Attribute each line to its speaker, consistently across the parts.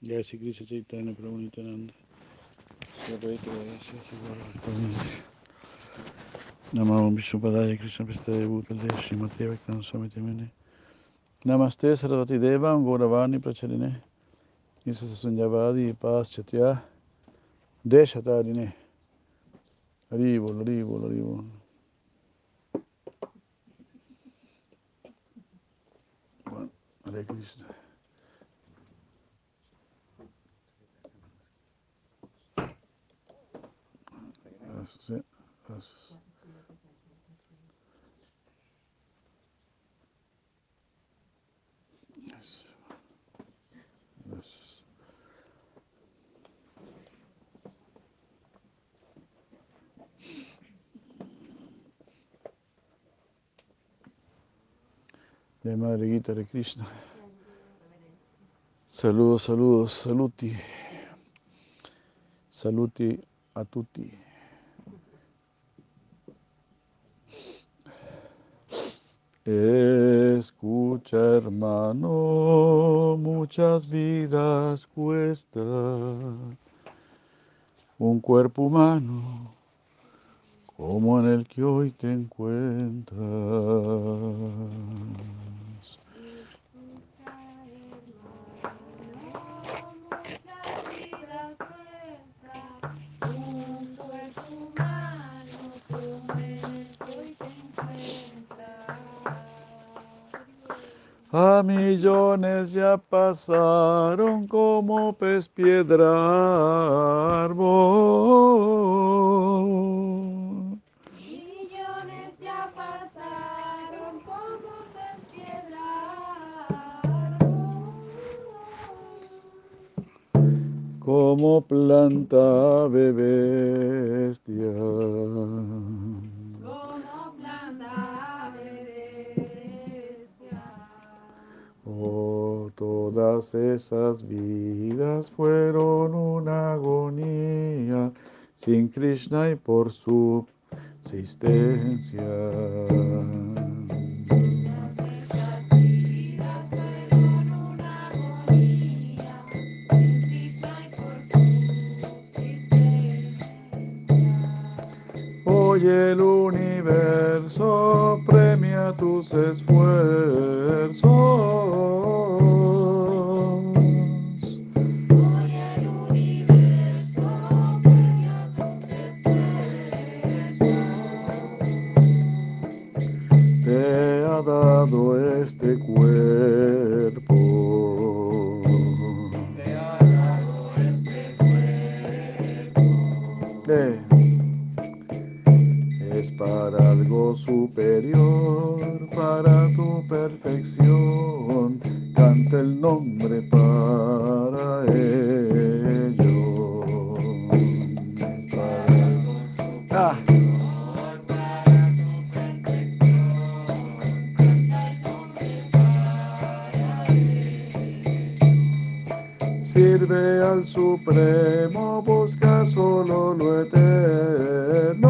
Speaker 1: Jai Sri Krishna Chaitanya Prabhu Nityananda Sri Advaita Sri Siddhartha Namo Vishnupadaya Krishna Prestaya Bhutale Srimati Bhaktan Swami Temene. Namaste Saraswati Deva Gauravani Pracharine Nisa Sunyavadi Pas Chatya. Deshatarine Gracias. Gracias. Gracias. De Madre Gita de Krishna. Saludos, saludos, saluti. Saluti a tutti. Escucha, hermano, muchas vidas cuesta un cuerpo humano como en el que hoy te encuentras. A millones ya pasaron como pez piedra árbol.
Speaker 2: Millones ya pasaron como pez piedra
Speaker 1: como planta de bestia. Todas esas vidas fueron una agonía sin Krishna y por su existencia. Hoy el universo premia tus esfuerzos.
Speaker 2: Hoy el universo premia tus esfuerzos.
Speaker 1: Te ha dado este cuerpo. Para algo superior, para tu perfección. Canta el nombre para ello. Para- Ah. Sirve al Supremo, busca solo lo eterno.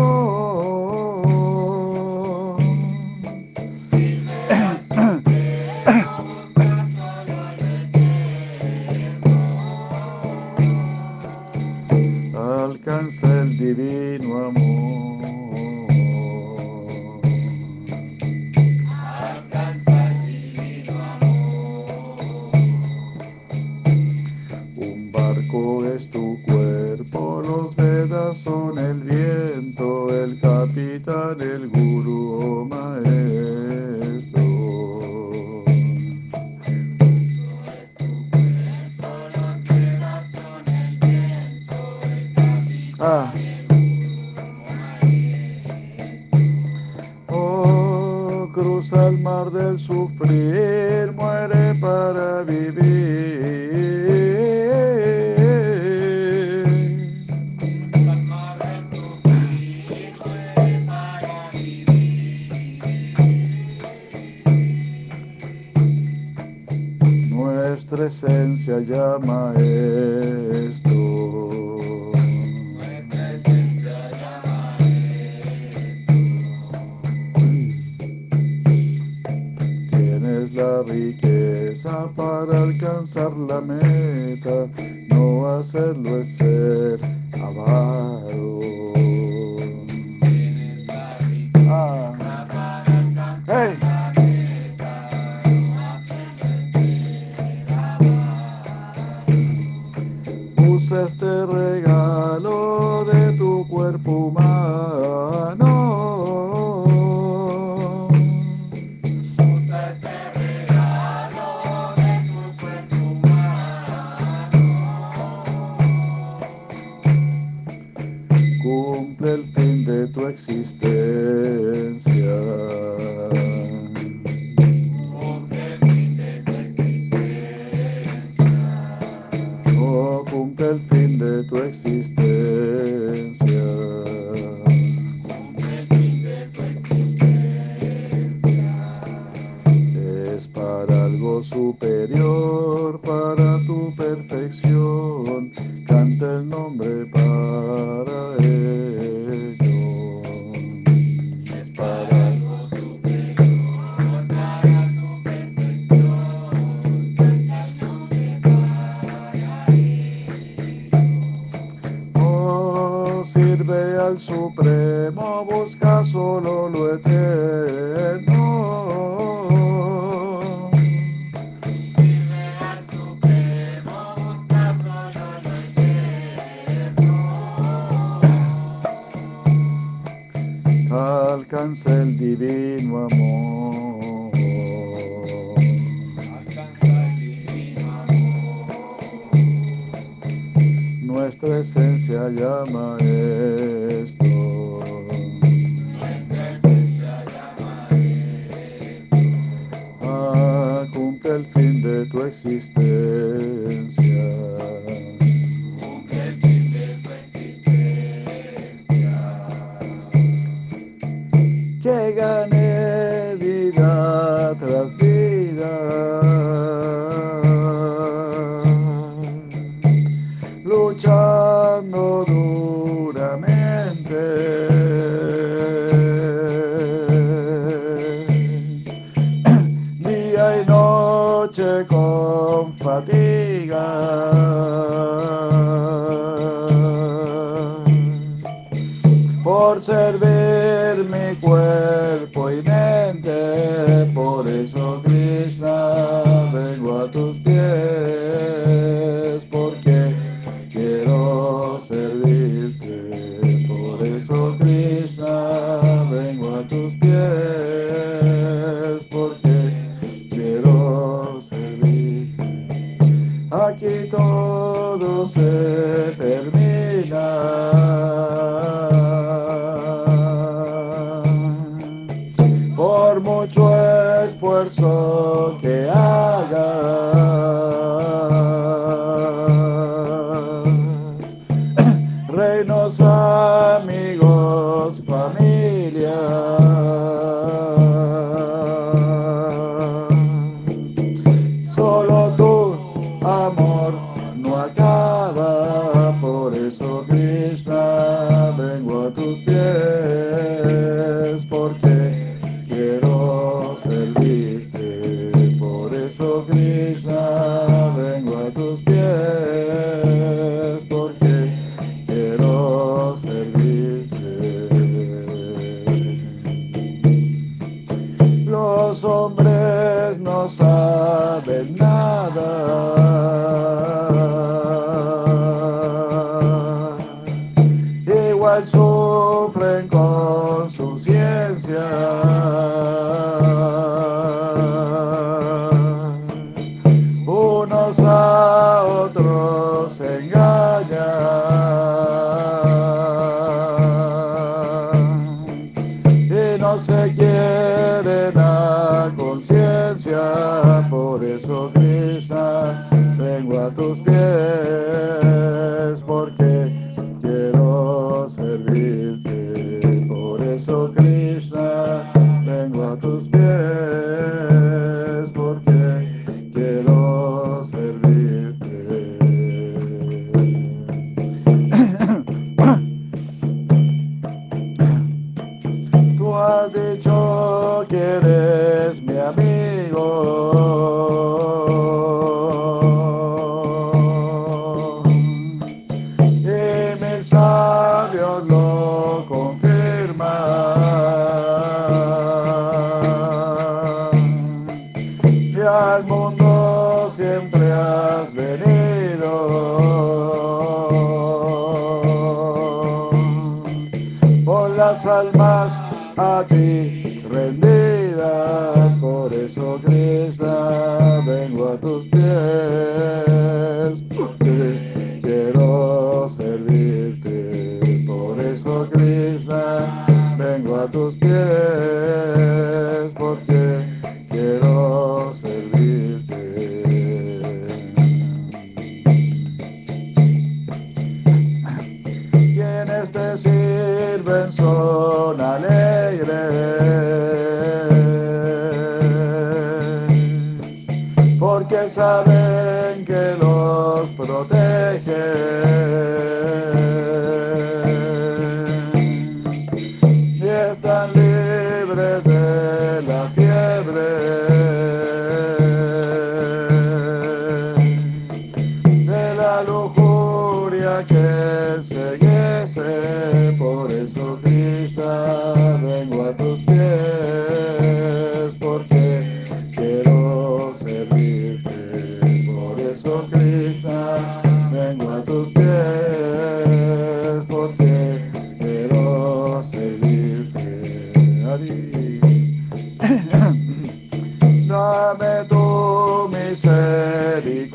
Speaker 1: di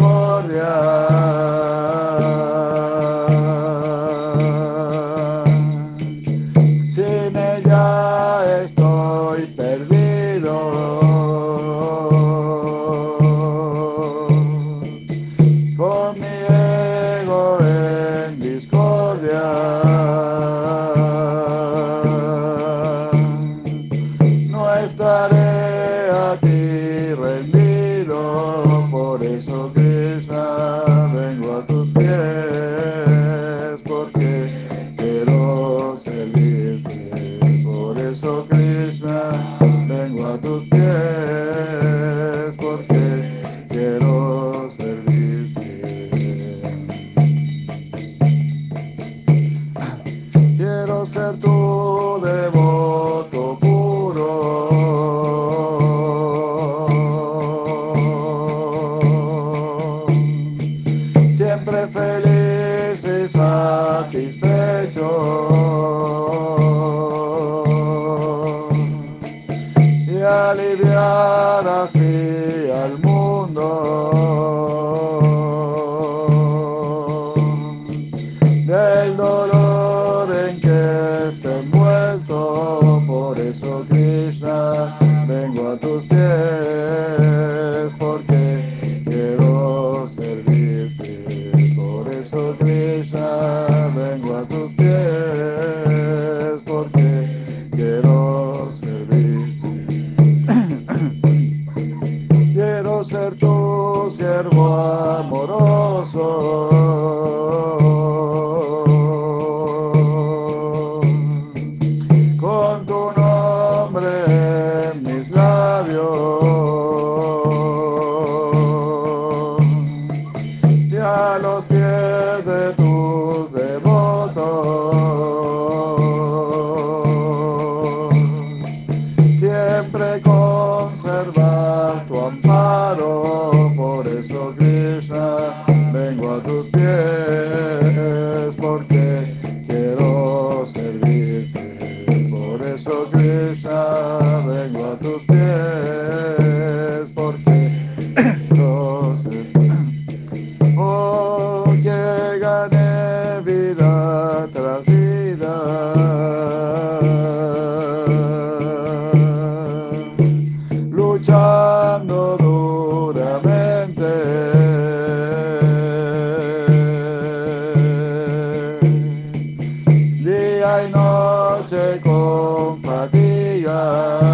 Speaker 1: Ah.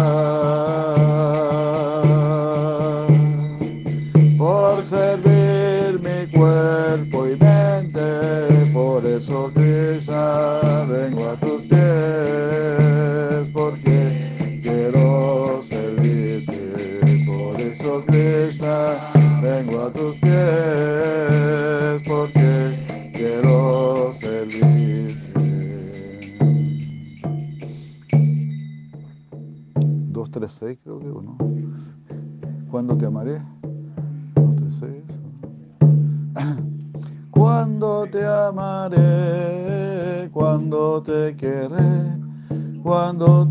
Speaker 1: Te querré, cuando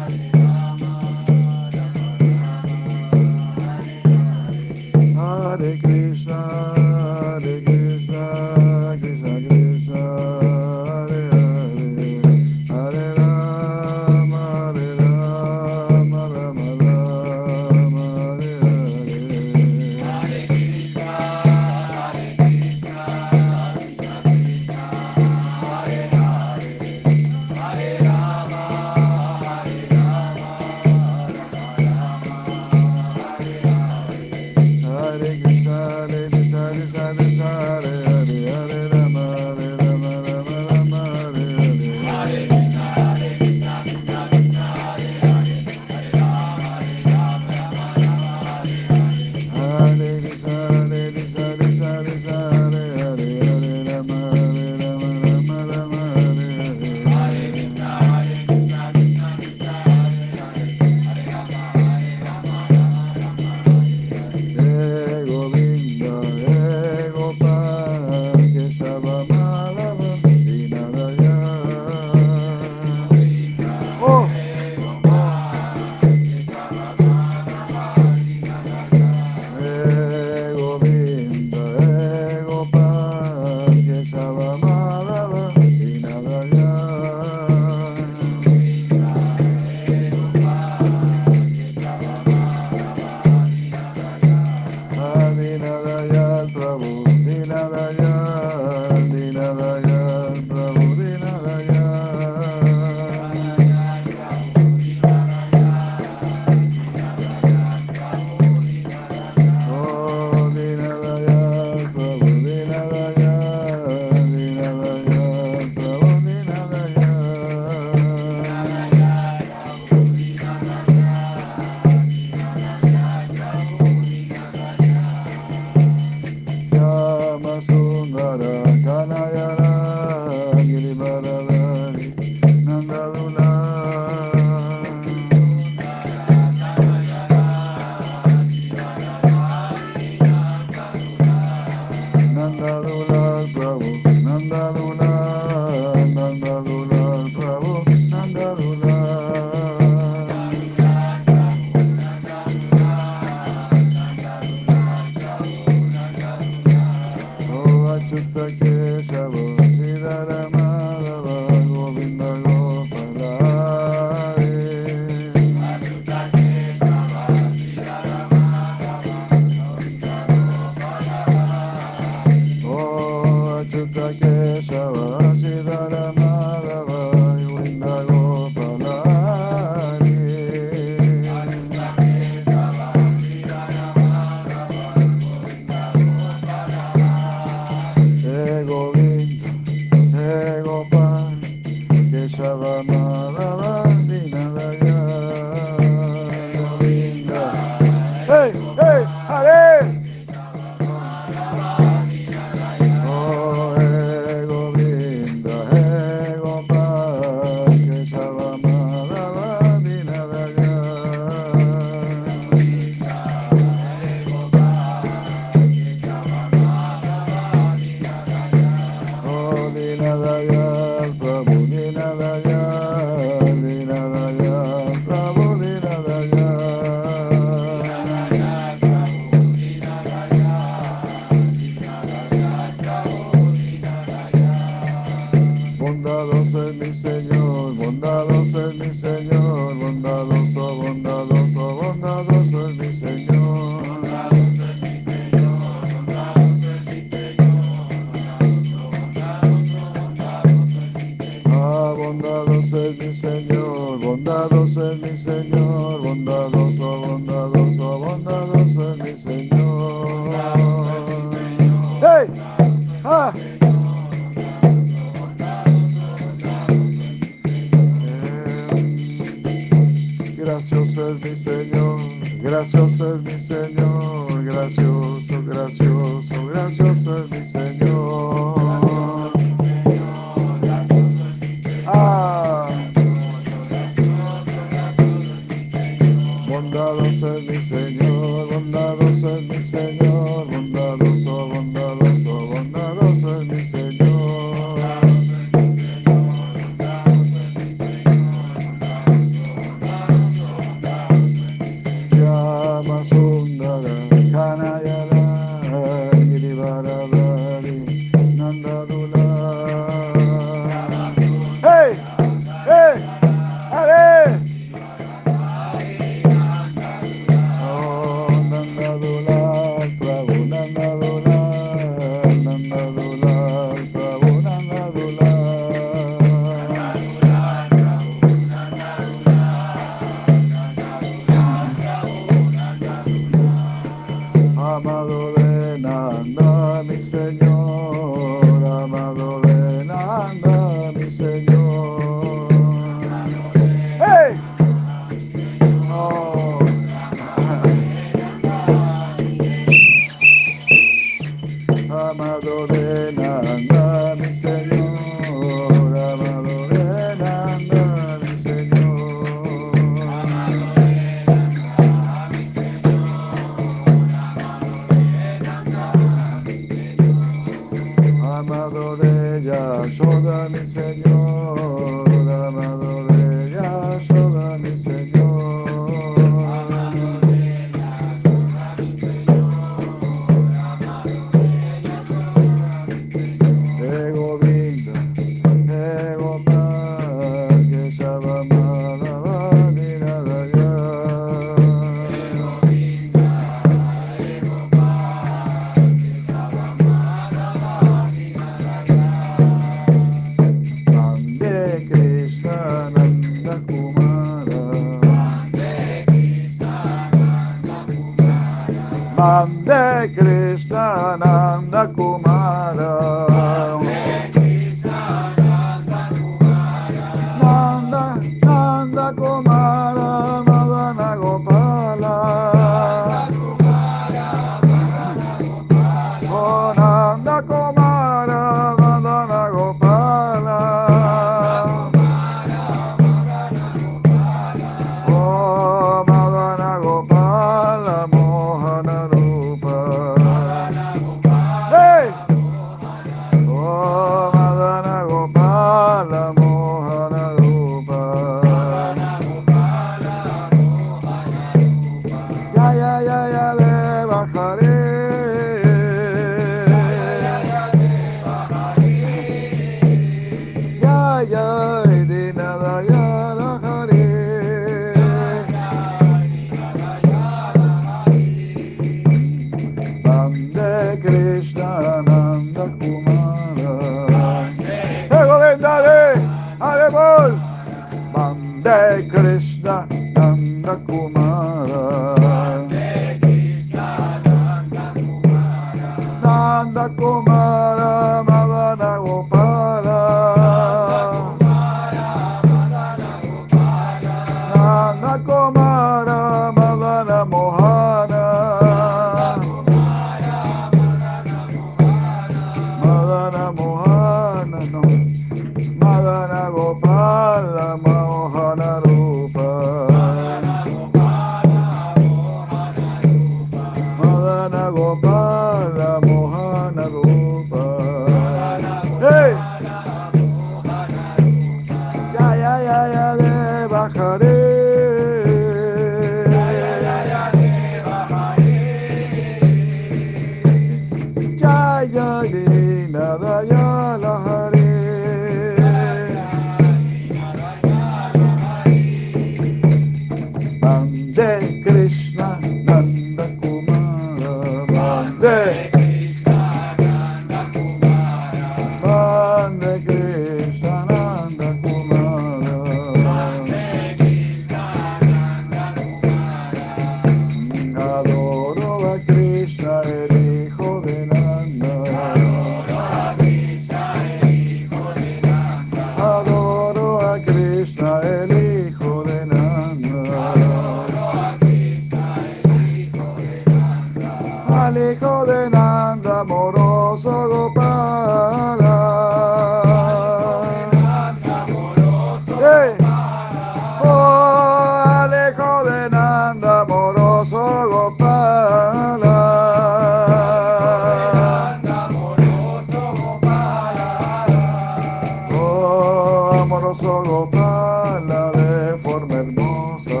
Speaker 1: amoroso Gopala de forma hermosa.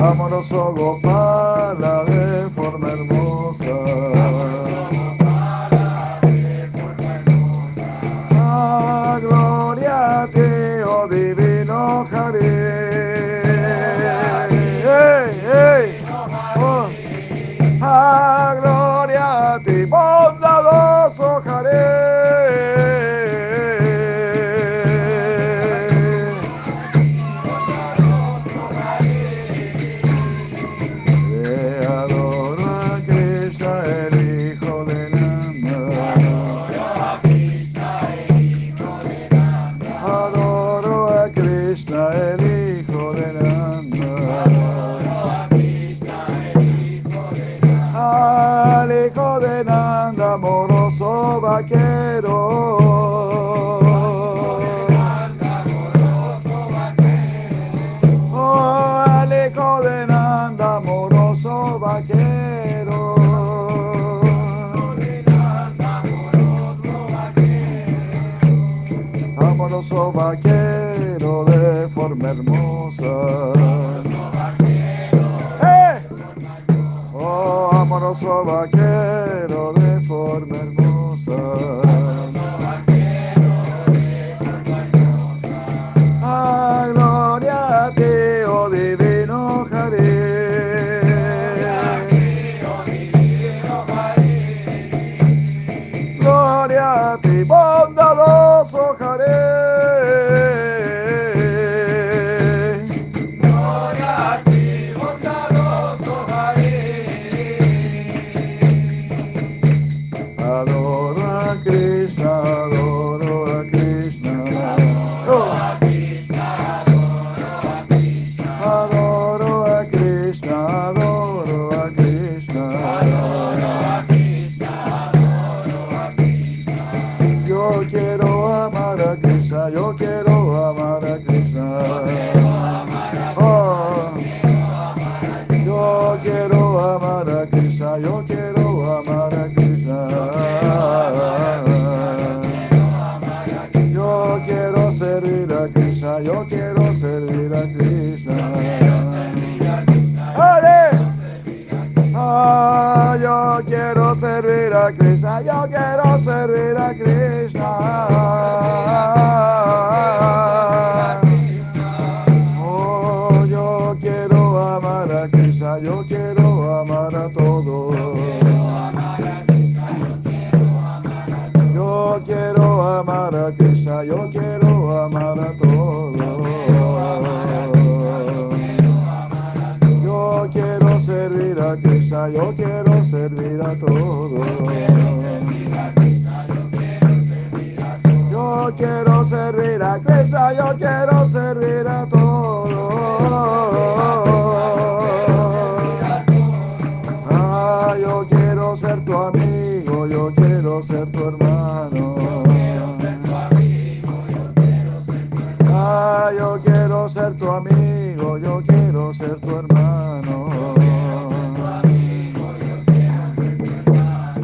Speaker 1: Amoroso Gopala de forma hermosa. Gloria a ti, oh divino Jari. Ah, gloria a ti, oh Hare. hermosa. ¡Eh! Oh, amoroso vaquero. Amar a todos. Yo quiero amar a Krishna, yo quiero amar a todos. Yo quiero servir a Krishna, yo quiero servir a todos. Yo quiero servir a Krishna, yo quiero servir a todos. Yo quiero ser tu amigo, yo quiero ser tu hermano. Ah, yo quiero ser tu amigo, yo quiero ser tu hermano.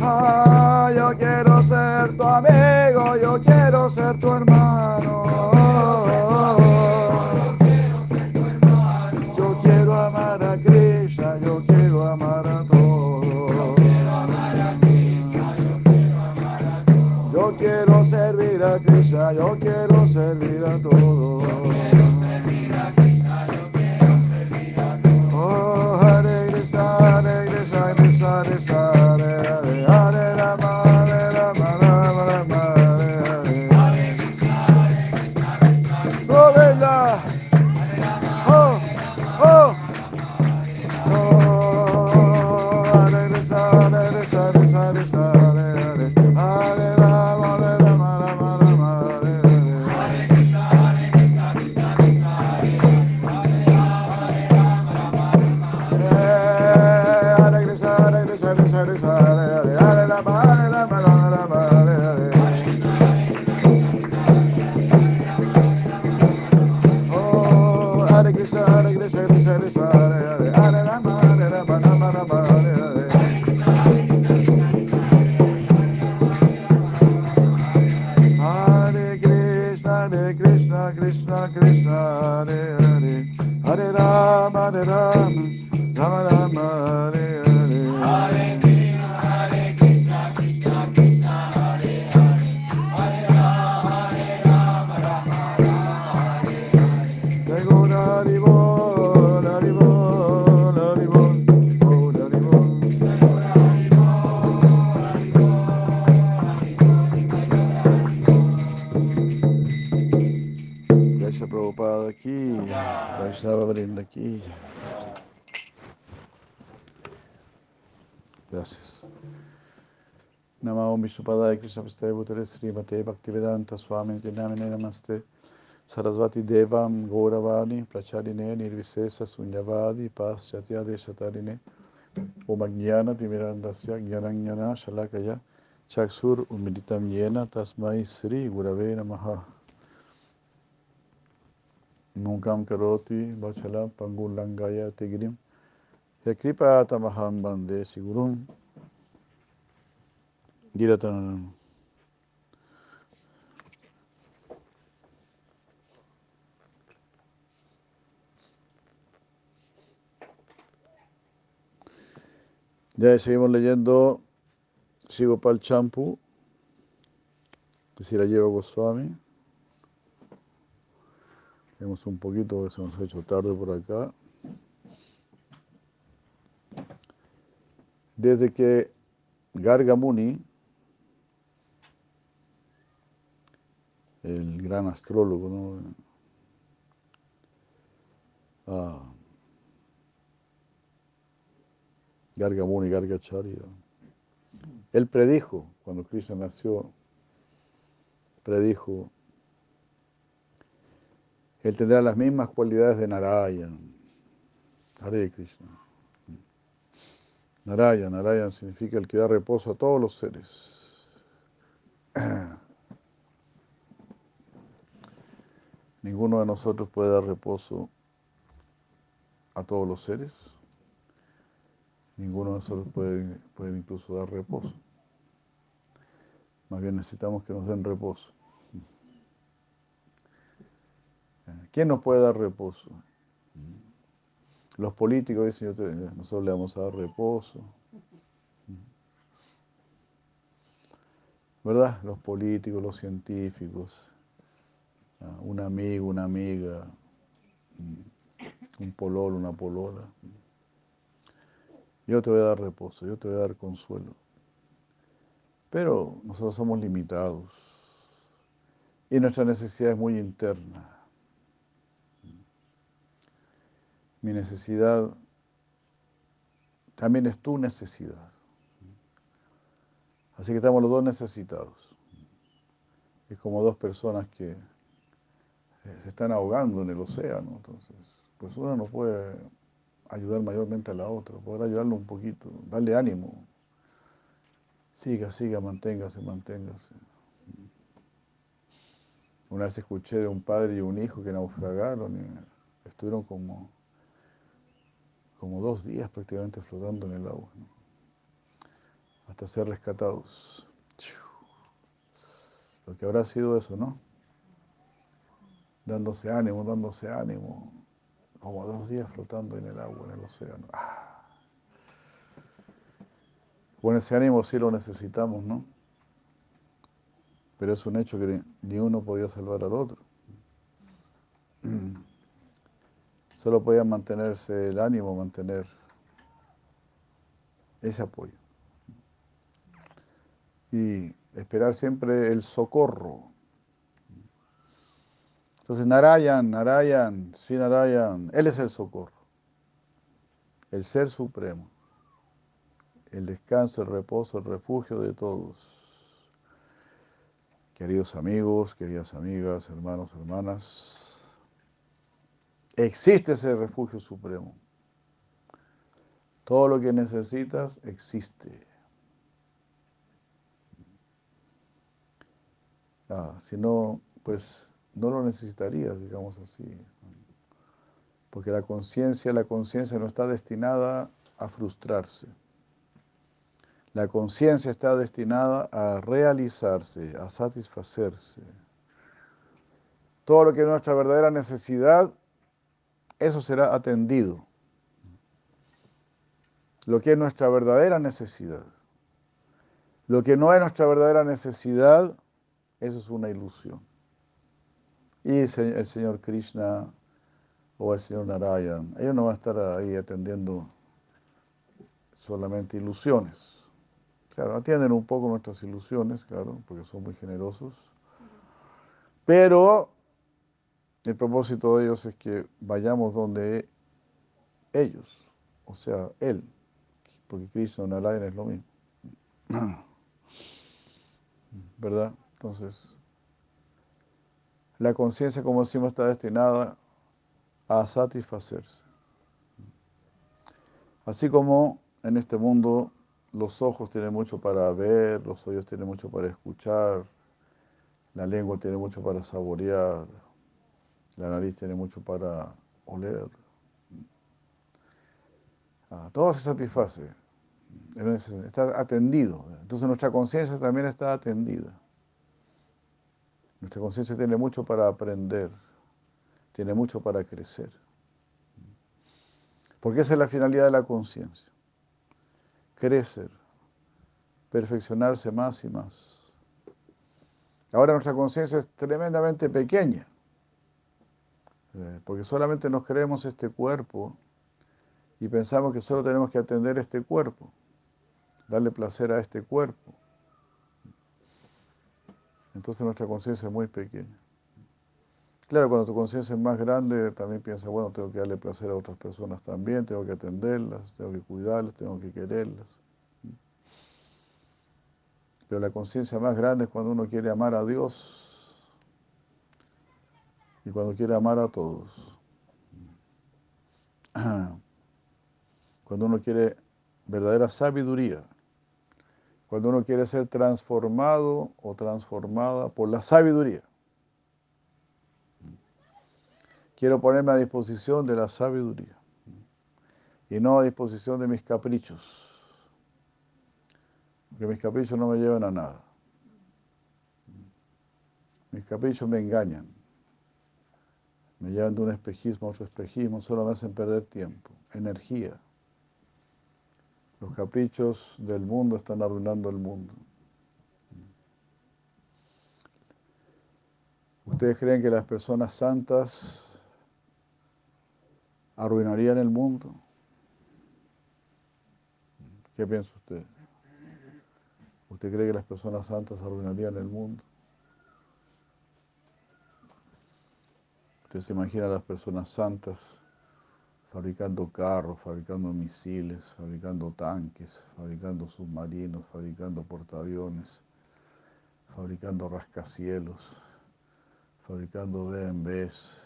Speaker 1: Ah, yo quiero ser tu amigo, yo quiero ser tu hermano. Vishnupadaya Krishna Prasthaya Bhutale Srimate Bhaktivedanta Swami Namine Namaste. Sarasvati Devam Gauravani Pracharine Nirvisesa Sunyavadi Paschatya Deshatarine Om Ajnana Timirandasya Jnananyana Shalakaya Chaksur Umilitam Yena Tasmai Sri Gurave Namaha. Mukam Karoti Vachalam Pangulangaya Tigrim. Yakripa Tamaham Bande Sigurum Giratanam Ya seguimos leyendo Sigopal Champu, que si la lleva Goswami. Vemos un poquito que se nos ha hecho tarde por acá. Desde que Garga el gran astrólogo, ¿no? Ah, Garga Muni, Gargacharya, él predijo, cuando Krishna nació, predijo, él tendrá las mismas cualidades de Narayan. Hare Krishna. Narayan, Narayan significa el que da reposo a todos los seres. Ninguno de nosotros puede dar reposo a todos los seres. Ninguno de nosotros puede, puede incluso dar reposo. Más bien necesitamos que nos den reposo. ¿Quién nos puede dar reposo? Los políticos dicen, nosotros le vamos a dar reposo. ¿Verdad? Los políticos, los científicos, un amigo, una amiga, un pololo, una polola. yo te voy a dar reposo, yo te voy a dar consuelo. Pero nosotros somos limitados y nuestra necesidad es muy interna. Mi necesidad también es tu necesidad. Así que estamos los dos necesitados. Es como dos personas que se están ahogando en el océano. Entonces, pues una no puede ayudar mayormente a la otra, poder ayudarlo un poquito, darle ánimo. Siga, siga, manténgase, manténgase. Una vez escuché de un padre y un hijo que naufragaron y estuvieron como, como dos días prácticamente flotando en el agua, hasta ser rescatados. Lo que habrá sido eso, ¿no? Dándose ánimo, dándose ánimo, como dos días flotando en el agua, en el océano. Ah. Bueno, ese ánimo sí lo necesitamos, ¿no? Pero es un hecho que ni uno podía salvar al otro. Solo podía mantenerse el ánimo, mantener ese apoyo. Y esperar siempre el socorro. Entonces, Narayan, Narayan, sí, Narayan, Él es el socorro, el Ser Supremo, el descanso, el reposo, el refugio de todos. Queridos amigos, queridas amigas, hermanos, hermanas, existe ese refugio supremo. Todo lo que necesitas existe. Ah, si no, pues no lo necesitarías, digamos así. Porque la conciencia, la conciencia no está destinada a frustrarse. La conciencia está destinada a realizarse, a satisfacerse. Todo lo que es nuestra verdadera necesidad, eso será atendido. Lo que es nuestra verdadera necesidad. Lo que no es nuestra verdadera necesidad, eso es una ilusión. Y el Señor Krishna o el Señor Narayan, ellos no van a estar ahí atendiendo solamente ilusiones. Claro, atienden un poco nuestras ilusiones, claro, porque son muy generosos. Pero el propósito de ellos es que vayamos donde ellos, o sea, Él, porque Cristo Narayan es lo mismo. ¿Verdad? Entonces, la conciencia, como decimos, está destinada a satisfacerse. Así como en este mundo los ojos tienen mucho para ver, los oídos tienen mucho para escuchar, la lengua tiene mucho para saborear, la nariz tiene mucho para oler. Ah, todo se satisface, está atendido. Entonces nuestra conciencia también está atendida. Nuestra conciencia tiene mucho para aprender, tiene mucho para crecer. Porque esa es la finalidad de la conciencia crecer, perfeccionarse más y más. Ahora nuestra conciencia es tremendamente pequeña, eh, porque solamente nos creemos este cuerpo y pensamos que solo tenemos que atender este cuerpo, darle placer a este cuerpo. Entonces nuestra conciencia es muy pequeña. Claro, cuando tu conciencia es más grande, también piensas, bueno, tengo que darle placer a otras personas también, tengo que atenderlas, tengo que cuidarlas, tengo que quererlas. Pero la conciencia más grande es cuando uno quiere amar a Dios y cuando quiere amar a todos. Cuando uno quiere verdadera sabiduría, cuando uno quiere ser transformado o transformada por la sabiduría. Quiero ponerme a disposición de la sabiduría y no a disposición de mis caprichos, porque mis caprichos no me llevan a nada. Mis caprichos me engañan, me llevan de un espejismo a otro espejismo, solo me hacen perder tiempo, energía. Los caprichos del mundo están arruinando el mundo. ¿Ustedes creen que las personas santas arruinarían el mundo. ¿Qué piensa usted? ¿Usted cree que las personas santas arruinarían el mundo? ¿Usted se imagina a las personas santas fabricando carros, fabricando misiles, fabricando tanques, fabricando submarinos, fabricando portaaviones, fabricando rascacielos, fabricando BMWs?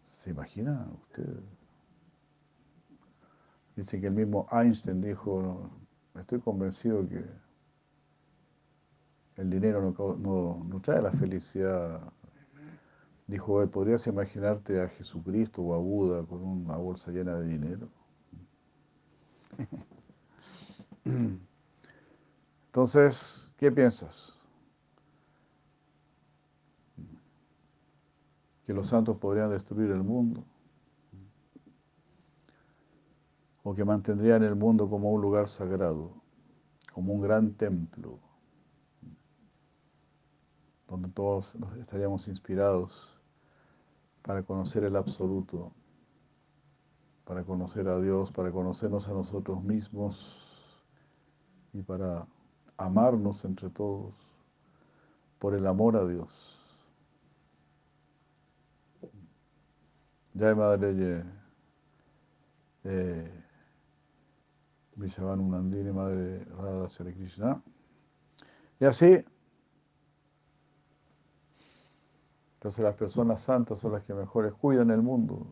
Speaker 1: ¿Se imagina usted? Dice que el mismo Einstein dijo, estoy convencido que el dinero no, trae la felicidad. Dijo él, ¿podrías imaginarte a Jesucristo o a Buda con una bolsa llena de dinero? Entonces, ¿qué piensas? que los santos podrían destruir el mundo o que mantendrían el mundo como un lugar sagrado, como un gran templo, donde todos estaríamos inspirados para conocer el absoluto, para conocer a Dios, para conocernos a nosotros mismos y para amarnos entre todos por el amor a Dios. Jai Madre eh, Vishavan Madre Radha Sri Krishna. Y así, entonces las personas santas son las que mejores cuidan el mundo.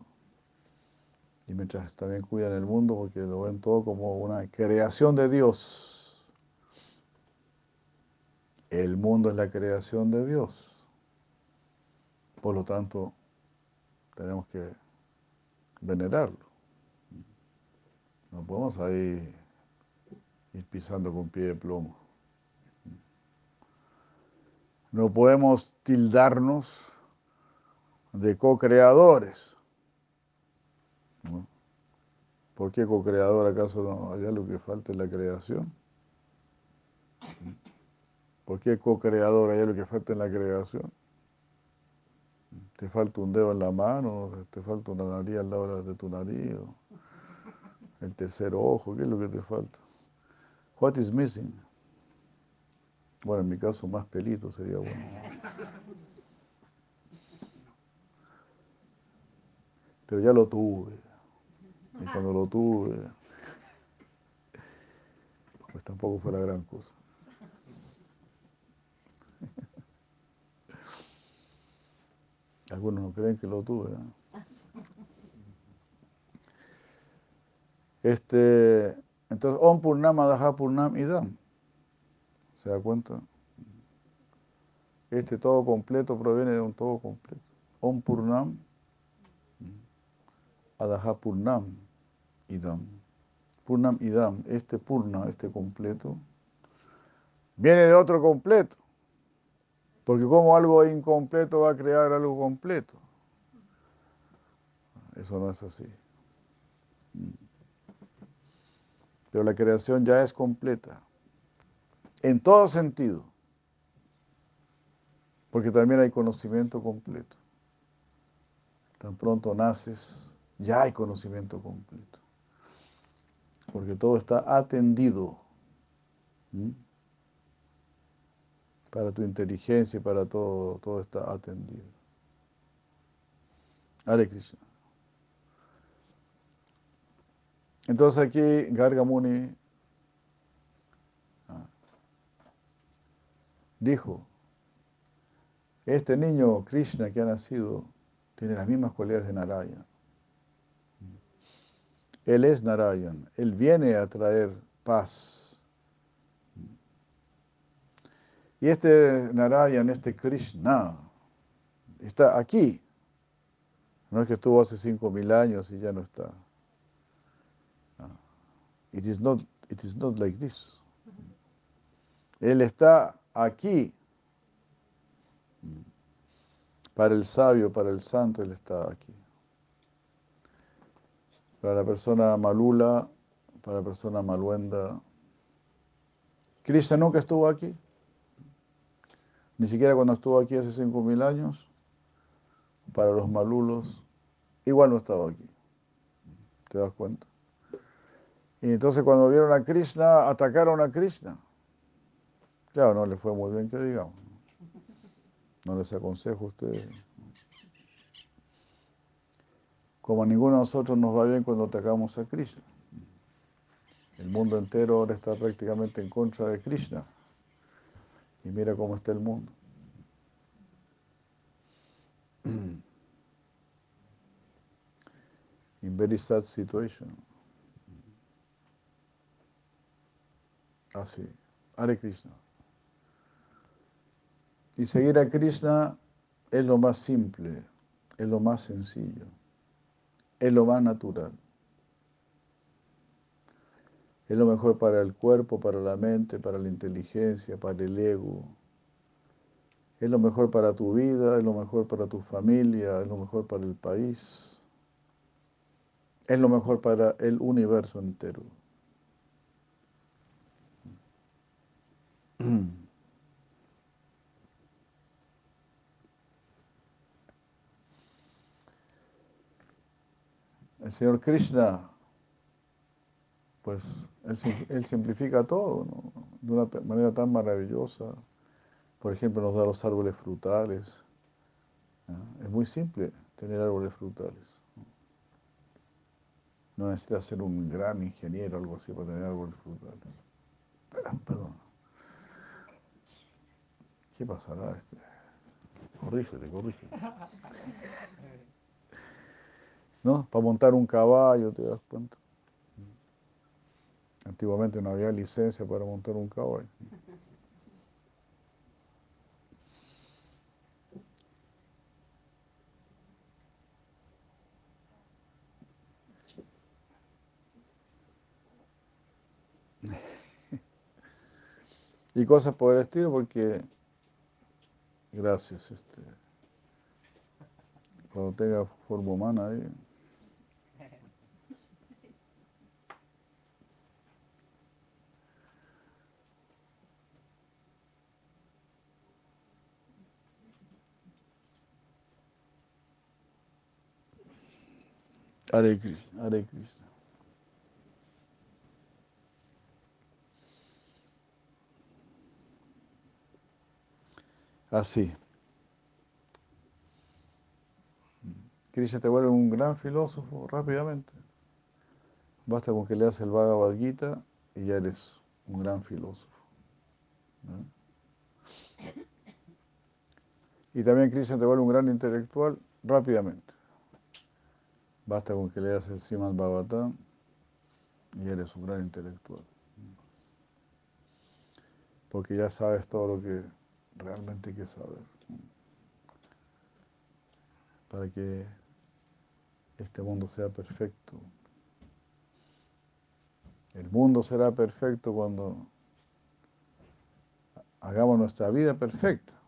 Speaker 1: Y mientras también cuidan el mundo porque lo ven todo como una creación de Dios. El mundo es la creación de Dios. Por lo tanto, tenemos que venerarlo. No podemos ahí ir pisando con pie de plomo. No podemos tildarnos de co-creadores. ¿Por qué co-creador acaso no hay algo que falta en la creación? ¿Por qué co-creador hay algo que falta en la creación? te falta un dedo en la mano, te falta una nariz al lado de tu nariz, el tercer ojo, ¿qué es lo que te falta? What is missing? Bueno, en mi caso más pelito sería bueno. Pero ya lo tuve. Y cuando lo tuve, pues tampoco fue la gran cosa. Algunos no creen que lo tuve. Este, entonces, Om Purnam Adaha Purnam Idam. ¿Se da cuenta? Este todo completo proviene de un todo completo. Om Purnam Adaha Purnam Idam. Purnam Idam, este Purna, este completo, viene de otro completo. Porque como algo incompleto va a crear algo completo. Eso no es así. Pero la creación ya es completa. En todo sentido. Porque también hay conocimiento completo. Tan pronto naces, ya hay conocimiento completo. Porque todo está atendido para tu inteligencia y para todo, todo está atendido. Hare Krishna. Entonces aquí Gargamuni ah, dijo, este niño Krishna que ha nacido tiene las mismas cualidades de Narayan. Él es Narayan, él viene a traer paz Y este Narayan, este Krishna, está aquí. No es que estuvo hace cinco mil años y ya no está. It is not, it is not like this. Él está aquí. Para el sabio, para el santo, Él está aquí. Para la persona malula, para la persona maluenda. Krishna nunca estuvo aquí. Ni siquiera cuando estuvo aquí hace 5.000 años, para los malulos, igual no estaba aquí. ¿Te das cuenta? Y entonces cuando vieron a Krishna, atacaron a Krishna. Claro, no les fue muy bien que digamos. No les aconsejo a ustedes. Como a ninguno de nosotros nos va bien cuando atacamos a Krishna. El mundo entero ahora está prácticamente en contra de Krishna. Y mira cómo está el mundo. In very sad situation. Así. Hare Krishna. Y seguir a Krishna es lo más simple, es lo más sencillo, es lo más natural. Es lo mejor para el cuerpo, para la mente, para la inteligencia, para el ego. Es lo mejor para tu vida, es lo mejor para tu familia, es lo mejor para el país. Es lo mejor para el universo entero. El Señor Krishna, pues Él, simplifica todo de una manera tan maravillosa. Por ejemplo, nos da los árboles frutales. Es muy simple tener árboles frutales. No necesitas ser un gran ingeniero o algo así para tener árboles frutales. Perdón. ¿Qué pasará? Este? Corrígete, corrígete. ¿No? Para montar un caballo, ¿te das cuenta? Antiguamente no había licencia para montar un caballo. y cosas por el estilo porque gracias este cuando tenga forma humana ahí Hare Krishna, Krishna. Así. Krishna te vuelve un gran filósofo rápidamente. Basta con que leas el Bhagavad Gita y ya eres un gran filósofo. Y también Krishna te vuelve un gran intelectual rápidamente. Basta con que leas el Siman Bhagavatam y eres un gran intelectual. Porque ya sabes todo lo que realmente hay que saber. Para que este mundo sea perfecto. El mundo será perfecto cuando hagamos nuestra vida perfecta.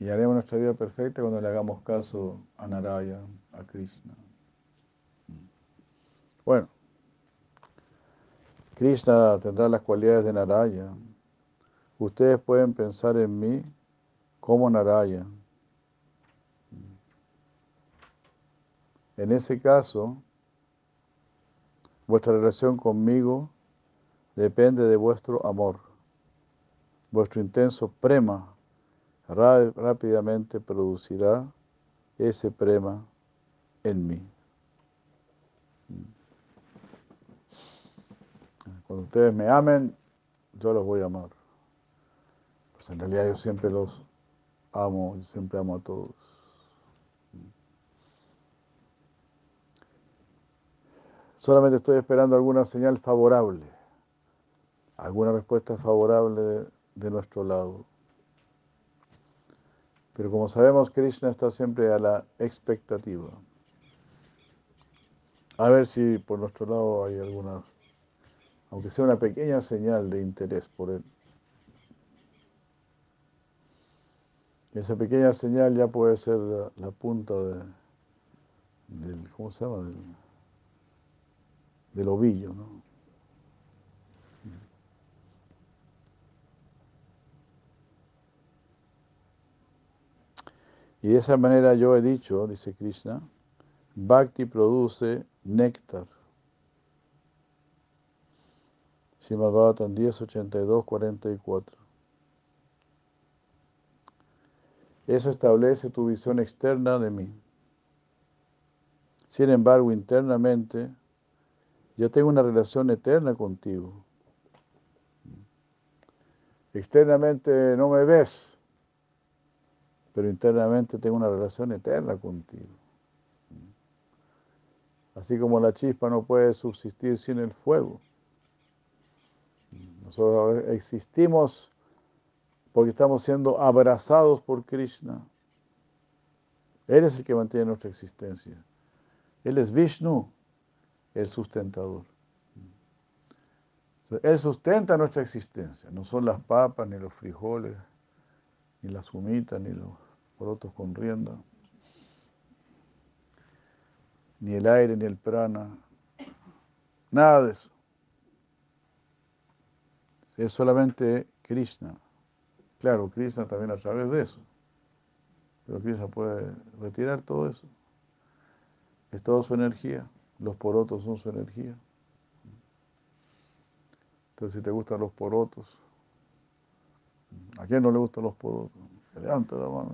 Speaker 1: Y haremos nuestra vida perfecta cuando le hagamos caso a Naraya, a Krishna. Bueno, Krishna tendrá las cualidades de Naraya. Ustedes pueden pensar en mí como Naraya. En ese caso, vuestra relación conmigo depende de vuestro amor, vuestro intenso prema rápidamente producirá ese prema en mí. Cuando ustedes me amen, yo los voy a amar. Pues en realidad yo siempre los amo, y siempre amo a todos. Solamente estoy esperando alguna señal favorable, alguna respuesta favorable de nuestro lado. Pero como sabemos, Krishna está siempre a la expectativa. A ver si por nuestro lado hay alguna, aunque sea una pequeña señal de interés por él. Esa pequeña señal ya puede ser la, punta de, del, ¿cómo se llama? Del, del ovillo, ¿no? Y de esa manera yo he dicho, dice Krishna, Bhakti produce néctar. Srimad Bhagavatam 10, 82, 44. Eso establece tu visión externa de mí. Sin embargo, internamente, yo tengo una relación eterna contigo. Externamente no me ves, pero internamente tengo una relación eterna contigo. Así como la chispa no puede subsistir sin el fuego. Nosotros existimos porque estamos siendo abrazados por Krishna. Él es el que mantiene nuestra existencia. Él es Vishnu, el sustentador. Él sustenta nuestra existencia, no son las papas, ni los frijoles, ni las humitas, ni los porotos con rienda, ni el aire, ni el prana, nada de eso. Es solamente Krishna. Claro, Krishna también a través de eso. Pero Krishna puede retirar todo eso. Es toda su energía. Los porotos son su energía. Entonces, si te gustan los porotos, ¿a quién no le gustan los porotos? Levanta la mano.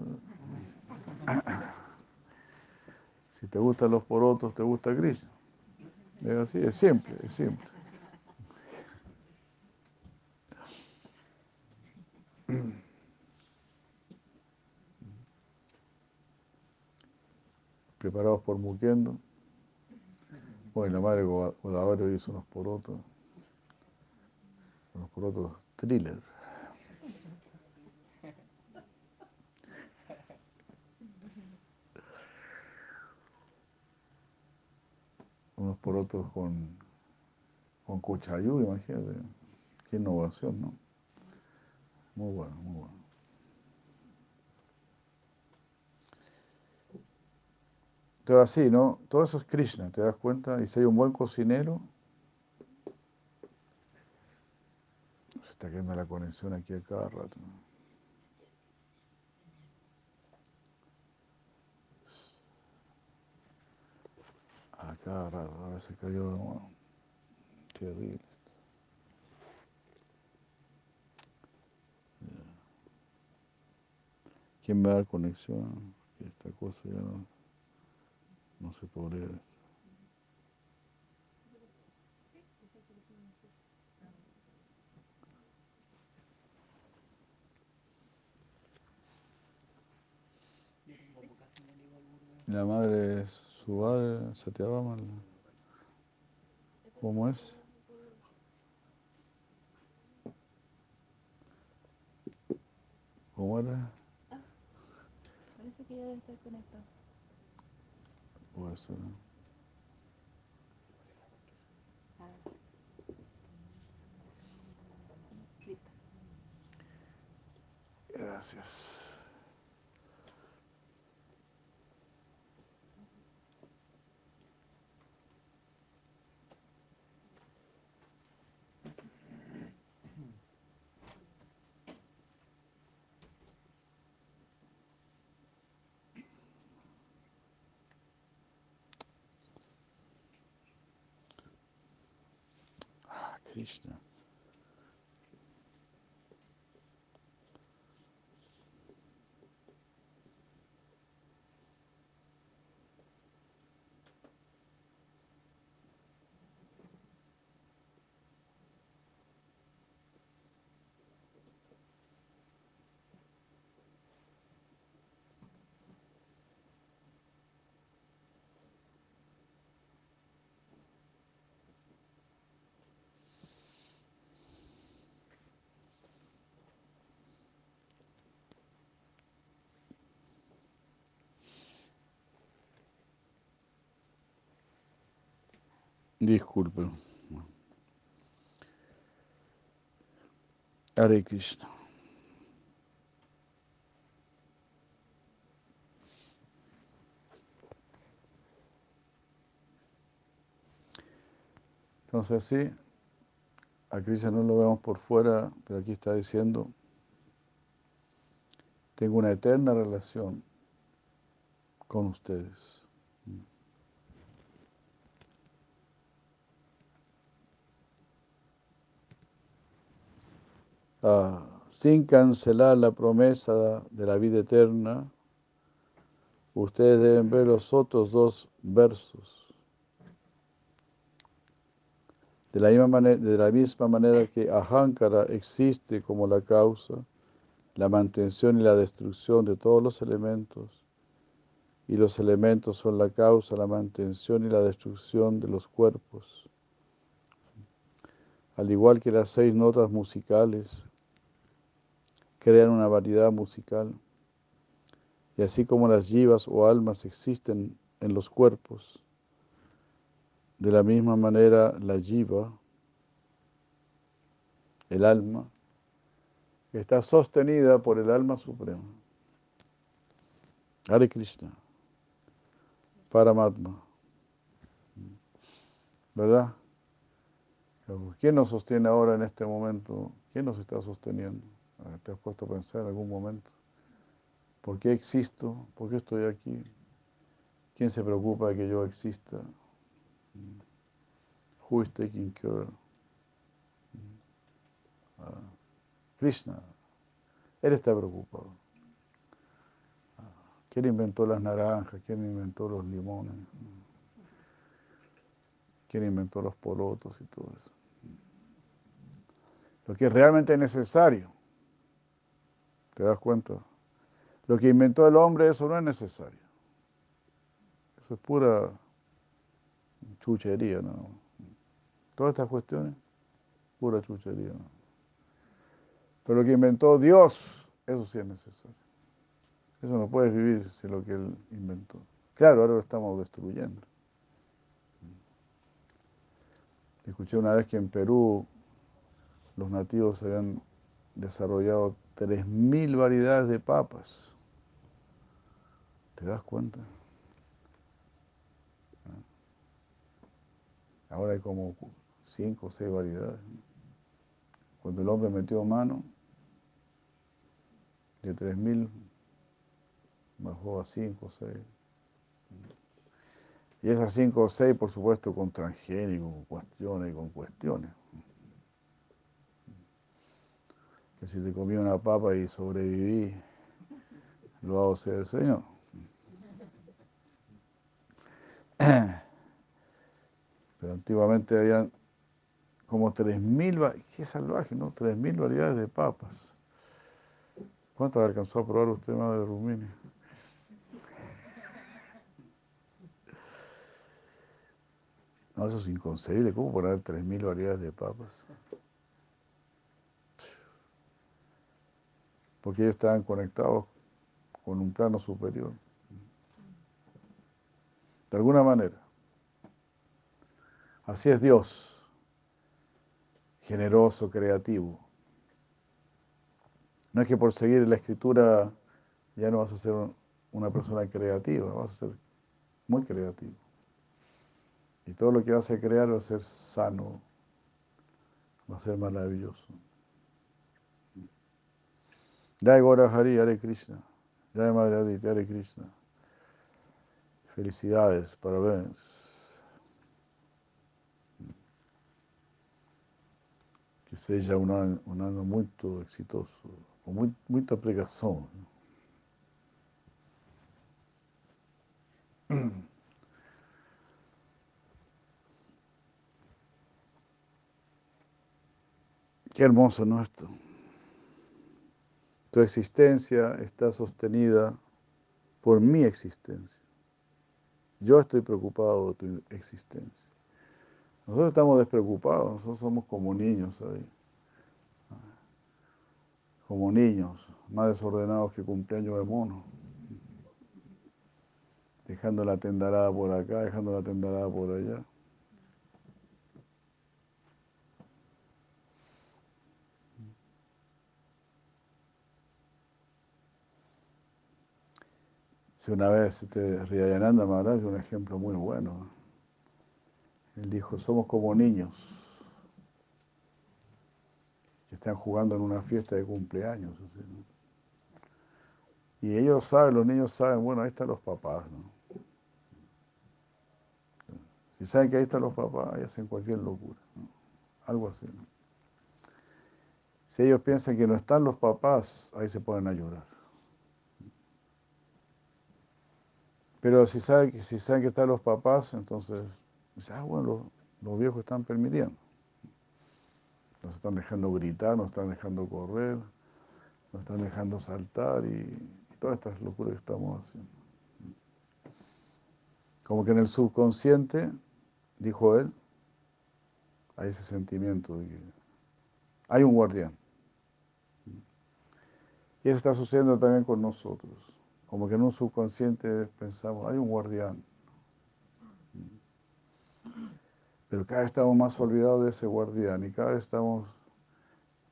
Speaker 1: Si te gustan los porotos, te gusta Krishna. Es así, es simple, es simple. Preparados por Mukendo. Bueno, la madre Godavari hizo unos porotos. Unos porotos thriller. Unos porotos con, con cuchayú, imagínate. Qué innovación, ¿no? Muy bueno, muy bueno. Todo así, ¿no? Todo eso es Krishna, ¿te das cuenta? Y si hay un buen cocinero, se está quedando la conexión aquí a cada rato. A cada rato, ahora se cayó de nuevo. Terrible. ¿Quién va a dar conexión? Esta cosa ya no, no se tolera. La madre es su madre, Satyabama. ¿Cómo es? ¿Cómo era?
Speaker 3: Parece que ya debe estar conectado.
Speaker 1: Puede ser.
Speaker 3: Ah.
Speaker 1: Gracias. Ah, Disculpe. Hare Krishna. Entonces sí, a Krishna no lo vemos por fuera, pero aquí está diciendo, tengo una eterna relación con ustedes. Ah, sin cancelar la promesa de la vida eterna, ustedes deben ver los otros dos versos. De la, misma manera, de la misma manera que Ahankara existe como la causa, la mantención y la destrucción de todos los elementos, y los elementos son la causa, la mantención y la destrucción de los cuerpos. Al igual que las seis notas musicales crean una variedad musical, y así como las yivas o almas existen en los cuerpos, de la misma manera, la jiva, el alma, está sostenida por el alma suprema. Hare Krishna, Paramatma. ¿Verdad? ¿Quién nos sostiene ahora en este momento? ¿Quién nos está sosteniendo? ¿Te has puesto a pensar en algún momento? ¿Por qué existo? ¿Por qué estoy aquí? ¿Quién se preocupa de que yo exista? Who is taking care? Uh, Krishna. Él está preocupado. ¿Quién inventó las naranjas? ¿Quién inventó los limones? ¿Quién inventó los porotos y todo eso? Lo que es realmente necesario. ¿Te das cuenta? Lo que inventó el hombre, eso no es necesario. Eso es pura chuchería, ¿no? Todas estas cuestiones, pura chuchería, ¿no? Pero lo que inventó Dios, eso sí es necesario. Eso no puedes vivir sin lo que Él inventó. Claro, ahora lo estamos destruyendo. Escuché una vez que en Perú los nativos habían desarrollado 3.000 variedades de papas. ¿Te das cuenta? Ahora hay como cinco o seis variedades. Cuando el hombre metió mano, de 3.000 bajó a 5 o 6. Y esas 5 o 6, por supuesto, con transgénicos, con cuestiones con cuestiones. Si te comí una papa y sobreviví, lo hago ser el Señor. Pero antiguamente habían como 3.000, qué salvaje, ¿no? 3.000 variedades de papas. ¿Cuántas alcanzó a probar usted, madre Rumini? No, eso es inconcebible. ¿Cómo poner 3.000 variedades de papas? Porque ellos estaban conectados con un plano superior. De alguna manera. Así es Dios, generoso, creativo. No es que por seguir la escritura ya no vas a ser una persona creativa, vas a ser muy creativo. Y todo lo que vas a crear va a ser sano, va a ser maravilloso. Jai Gora Hari, Hare Krishna. Jai Madre Aditya, Hare Krishna. Felicidades, parabéns. Que seja um ano, um ano muito exitoso, com muito, muita pregação. Qué hermoso, ¿no? Esto. Tu existencia está sostenida por mi existencia. Yo estoy preocupado de tu existencia. Nosotros estamos despreocupados, nosotros somos como niños ahí. Como niños, más desordenados que cumpleaños de mono. Dejando la tendarada por acá, dejando la tendarada por allá. Si una vez este, Ridayananda Maharaj un ejemplo muy bueno. Él dijo, somos como niños que están jugando en una fiesta de cumpleaños. Y ellos saben, los niños saben, bueno, ahí están los papás, ¿no? Si saben que ahí están los papás, ahí hacen cualquier locura. Algo así. Si ellos piensan que no están los papás, ahí se pueden a llorar. Pero si saben, si saben que están los papás, entonces, dicen, ah, bueno, los, los viejos están permitiendo. Nos están dejando gritar, nos están dejando correr, nos están dejando saltar y, y todas estas locuras que estamos haciendo. Como que en el subconsciente, dijo él, hay ese sentimiento de que hay un guardián. Y eso está sucediendo también con nosotros. Como que en un subconsciente pensamos, hay un guardián. Pero cada vez estamos más olvidados de ese guardián y cada vez estamos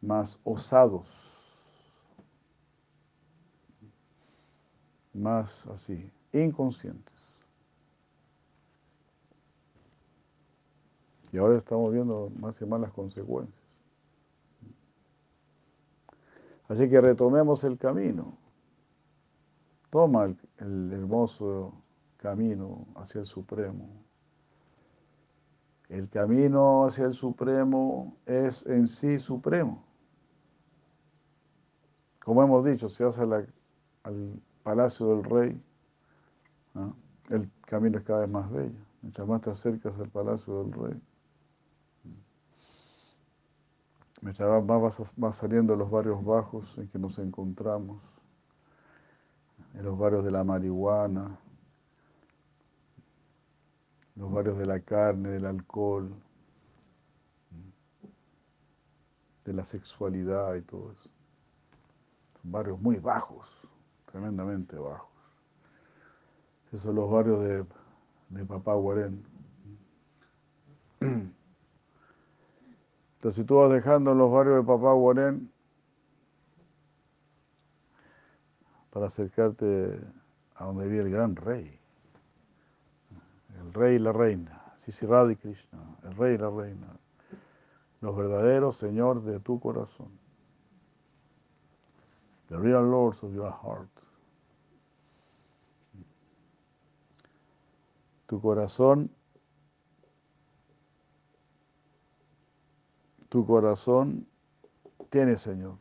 Speaker 1: más osados, más así, inconscientes. Y ahora estamos viendo más y más las consecuencias. Así que retomemos el camino. Toma el, hermoso camino hacia el Supremo. El camino hacia el Supremo es en sí supremo. Como hemos dicho, si vas al palacio del rey, el camino es cada vez más bello. Mientras más te acercas al palacio del rey, mientras más vas, vas saliendo de los barrios bajos en que nos encontramos, en los barrios de la marihuana, los barrios de la carne, del alcohol, de la sexualidad y todo eso. Son barrios muy bajos, tremendamente bajos. Esos son los barrios de, de Papá Guarén. Entonces, si tú vas dejando en los barrios de Papá Guarén para acercarte a donde vive el gran rey, el rey y la reina, Sisi Radha Krishna, el rey y la reina, los verdaderos señor de tu corazón, the real lords of your heart. Tu corazón, tu corazón tiene Señor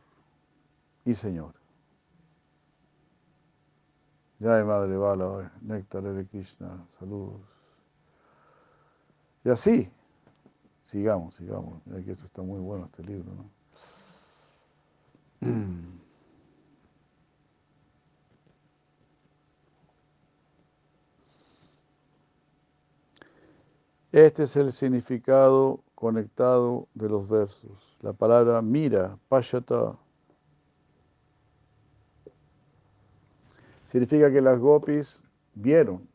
Speaker 1: y Señor. Ya Madre Bala, Néctar de Krishna, saludos. Y así, sigamos, sigamos. Mira que esto está muy bueno, este libro, ¿no? Este es el significado conectado de los versos. La palabra mira, pashata, significa que las gopis vieron,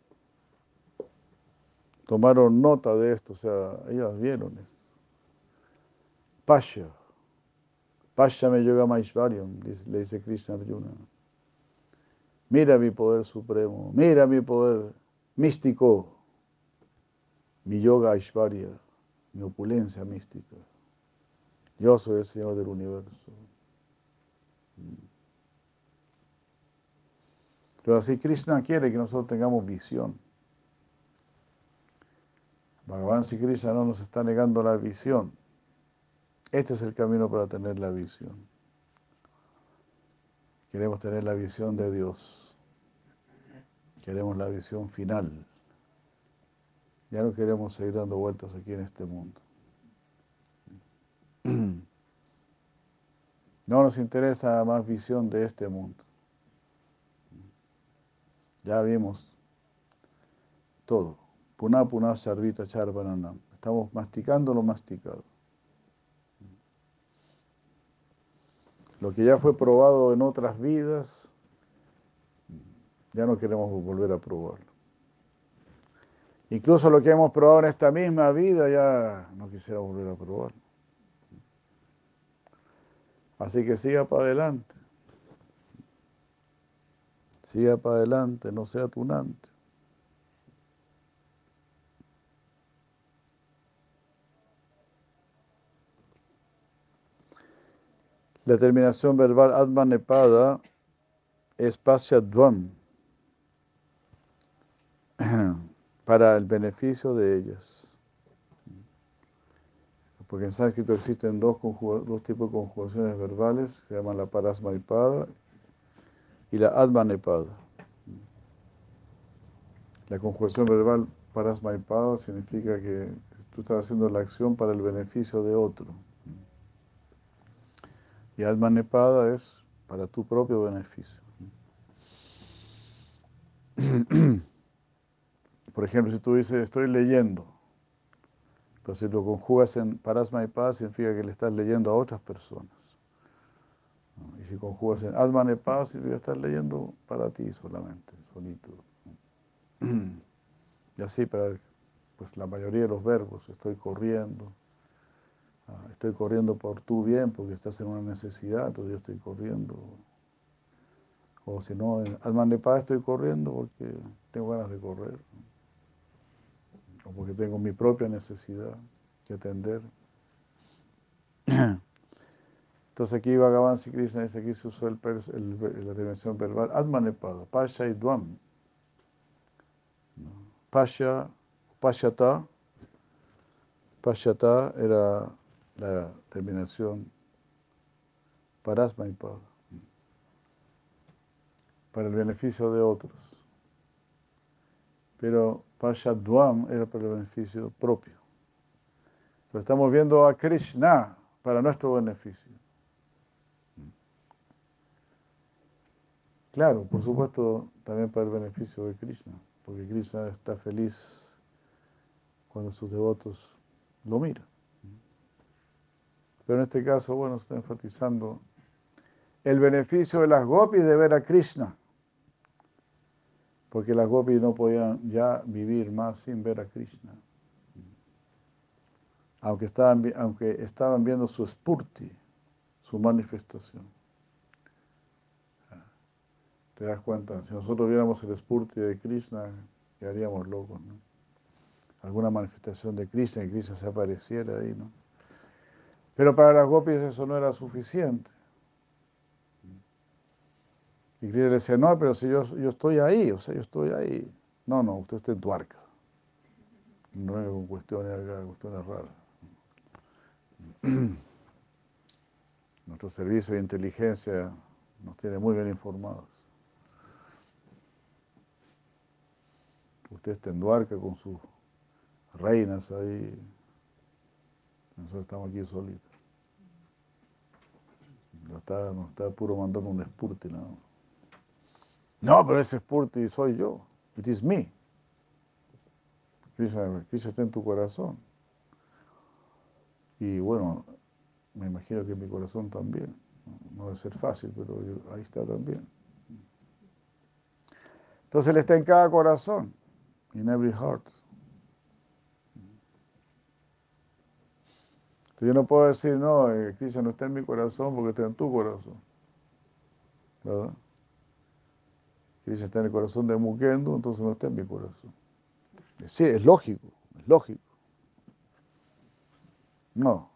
Speaker 1: tomaron nota de esto, o sea, ellas vieron esto. Pasha, Pasha me yoga Maishvaryam, le dice Krishna Arjuna. Mira mi poder supremo, mira mi poder místico, mi yoga Aishvarya, mi opulencia mística. Yo soy el Señor del universo. Pero así Krishna quiere que nosotros tengamos visión. Bhagavan Sri Krishna no nos está negando la visión. Este es el camino para tener la visión. Queremos tener la visión de Dios. Queremos la visión final. Ya no queremos seguir dando vueltas aquí en este mundo. No nos interesa más visión de este mundo. Ya vimos todo. Puna puna sarvita charvananam. Estamos masticando lo masticado. Lo que ya fue probado en otras vidas, ya no queremos volver a probarlo. Incluso lo que hemos probado en esta misma vida, ya no quisiera volver a probarlo. Así que siga para adelante. Siga para adelante, no sea tunante. La terminación verbal Atma Nepada es Pasyadvam para el beneficio de ellas. Porque en sánscrito existen dos, dos tipos de conjugaciones verbales, se llaman la parasmaipada y la admanepada. La conjugación verbal parasmaipada significa que tú estás haciendo la acción para el beneficio de otro. Y admanepada es para tu propio beneficio. Por ejemplo, si tú dices, estoy leyendo, si lo conjugas en parasma y paz, significa que le estás leyendo a otras personas. Y si conjugas en asma y paz, significa que estás leyendo para ti solamente, solito. Y así para pues, la mayoría de los verbos, estoy corriendo, ah, estoy corriendo por tu bien porque estás en una necesidad, entonces estoy corriendo. O si no, en paz estoy corriendo porque tengo ganas de correr porque tengo mi propia necesidad de atender. Entonces aquí Bhagavan Sri Krishna dice aquí se usó la dimensión verbal Atmanepada, Pasha y Dvam. Pasha, Pashata, Pashata era la terminación Parasma y para el beneficio de otros. Pero Pashadvam era para el beneficio propio. Entonces estamos viendo a Krishna para nuestro beneficio. Claro, por supuesto, también para el beneficio de Krishna, porque Krishna está feliz cuando sus devotos lo miran. Pero en este caso, bueno, está enfatizando el beneficio de las gopis de ver a Krishna porque las gopis no podían ya vivir más sin ver a Krishna. Aunque estaban, aunque estaban viendo su spurti, su manifestación. ¿Te das cuenta? Si nosotros viéramos el spurti de Krishna, quedaríamos locos, ¿no? Alguna manifestación de Krishna, y Krishna se apareciera ahí, ¿no? Pero para las gopis eso no era suficiente. Y Krishna decía, no, pero si yo, yo estoy ahí, o sea, yo estoy ahí. No, no, usted está en tu arca. No es con cuestiones acá, cuestiones raras. Nuestro servicio de inteligencia nos tiene muy bien informados. Usted está en Duarca con sus reinas ahí. Nosotros estamos aquí solitos. No está, no está puro mandando un despurte nada no, pero ese Spurti soy yo. It is me. Krishna, está en tu corazón. Y bueno, me imagino que en mi corazón también. No debe ser fácil, pero ahí está también. Entonces Él está en cada corazón, in every heart. Yo no puedo decir, no, eh, Krishna no está en mi corazón porque está en tu corazón. ¿Verdad? Si está en el corazón de Mukendo, entonces no está en mi corazón. Sí, es lógico, es lógico. No.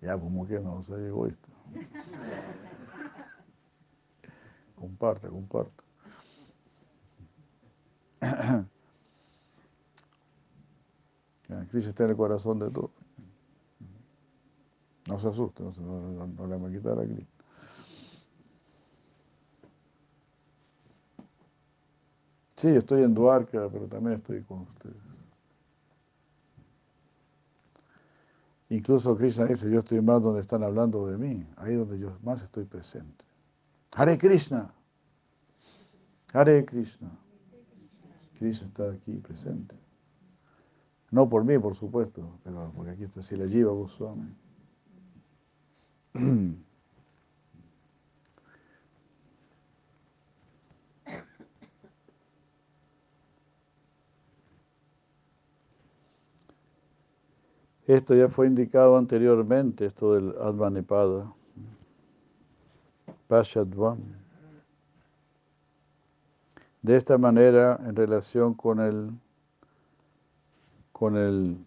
Speaker 1: Ya, pues Mukendo no soy egoísta. comparta, comparta. Cristo está en el corazón de todos. No se asuste, no, le vamos a quitar a Cristo. Sí, estoy en Duarca, pero también estoy con ustedes. Incluso Krishna dice, yo estoy más donde están hablando de mí, ahí donde yo más estoy presente. Hare Krishna. Hare Krishna. Krishna está aquí presente. No por mí, por supuesto, pero porque aquí está Sila Jiva Goswami. Esto ya fue indicado anteriormente, esto del Advanepada, Pashadvam. De esta manera, en relación con el, con el,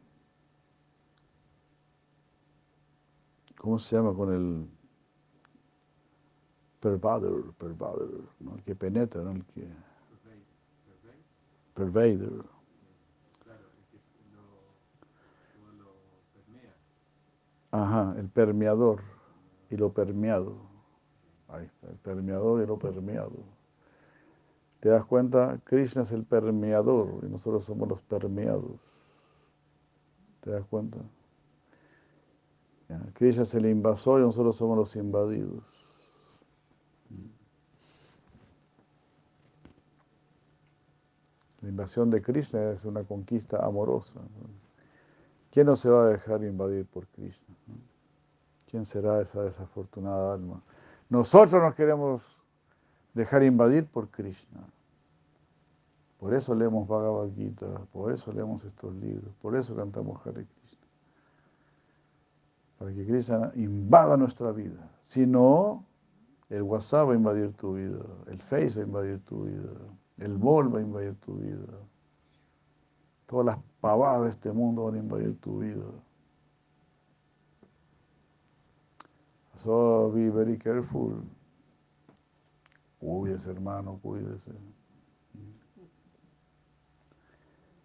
Speaker 1: ¿cómo se llama? Con el pervader, pervader, ¿no? el que penetra, ¿no? el que
Speaker 2: Pervade, pervade,
Speaker 1: pervader. Ajá, el permeador y lo permeado. Ahí está, el permeador y lo permeado. ¿Te das cuenta? Krishna es el permeador y nosotros somos los permeados. ¿Te das cuenta? Krishna es el invasor y nosotros somos los invadidos. La invasión de Krishna es una conquista amorosa. ¿Quién no se va a dejar invadir por Krishna? ¿Quién será esa desafortunada alma? Nosotros nos queremos dejar invadir por Krishna. Por eso leemos Bhagavad Gita, por eso leemos estos libros, por eso cantamos Hare Krishna. Para que Krishna invada nuestra vida. Si no, el WhatsApp va a invadir tu vida, el Face va a invadir tu vida, el Bol va a invadir tu vida. Todas las pavadas de este mundo van a invadir tu vida. So be very careful. Cuídese, hermano, cuídese.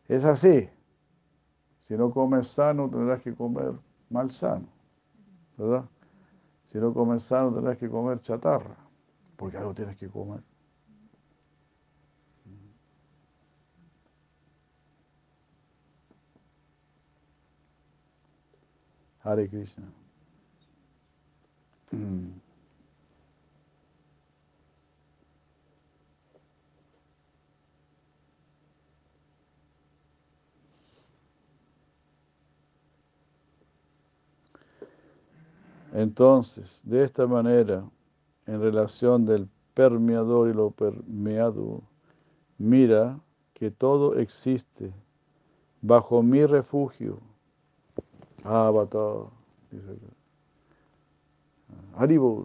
Speaker 1: Es así. Si no comes sano, tendrás que comer mal sano. ¿Verdad? Si no comes sano, tendrás que comer chatarra. Porque algo tienes que comer. Hare Krishna. Entonces, de esta manera, en relación del permeador y lo permeado, mira que todo existe bajo mi refugio. Avatar, dice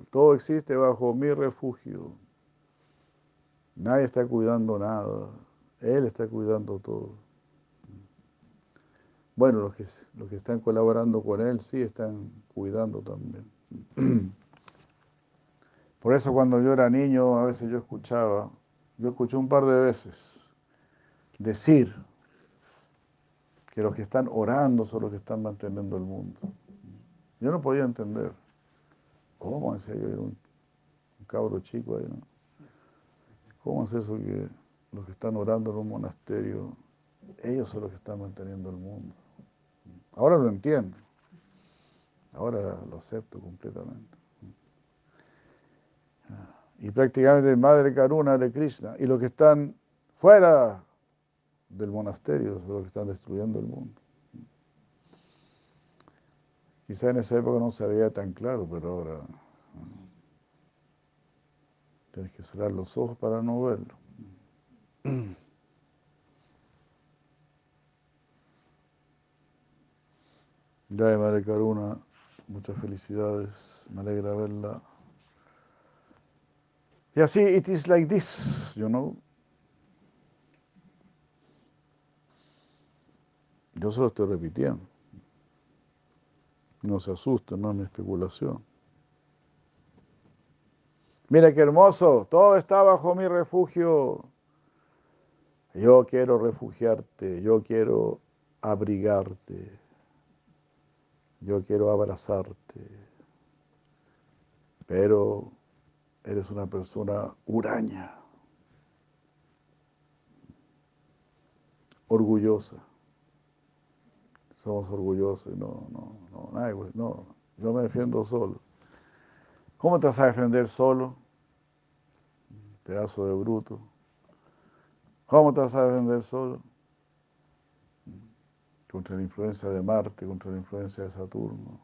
Speaker 1: todo existe bajo mi refugio. Nadie está cuidando nada. Él está cuidando todo. Bueno, los que, los que están colaborando con él sí están cuidando también. Por eso cuando yo era niño, a veces yo escuchaba, yo escuché un par de veces decir que los que están orando son los que están manteniendo el mundo. Yo no podía entender. ¿Cómo decía yo? Un, un cabro chico ahí. ¿Cómo es eso que los que están orando en un monasterio, ellos son los que están manteniendo el mundo? Ahora lo entiendo. Ahora lo acepto completamente. Y prácticamente Madre Karuna de Krishna. Y los que están fuera del monasterio son los que están destruyendo el mundo. Quizá en esa época no se veía tan claro, pero ahora tienes que cerrar los ojos para no verlo. Jai Madre Karuna, muchas felicidades, me alegra verla. Y así, it is like this, you know. Yo se lo estoy repitiendo. No se asusten, no es mi especulación. Mira qué hermoso, todo está bajo mi refugio. Yo quiero refugiarte, yo quiero abrigarte, yo quiero abrazarte, pero eres una persona huraña, orgullosa. Somos orgullosos y no, no, no, nadie, no, yo me defiendo solo. ¿Cómo te vas a defender solo? Pedazo de bruto. ¿Cómo te vas a defender solo? Contra la influencia de Marte, contra la influencia de Saturno,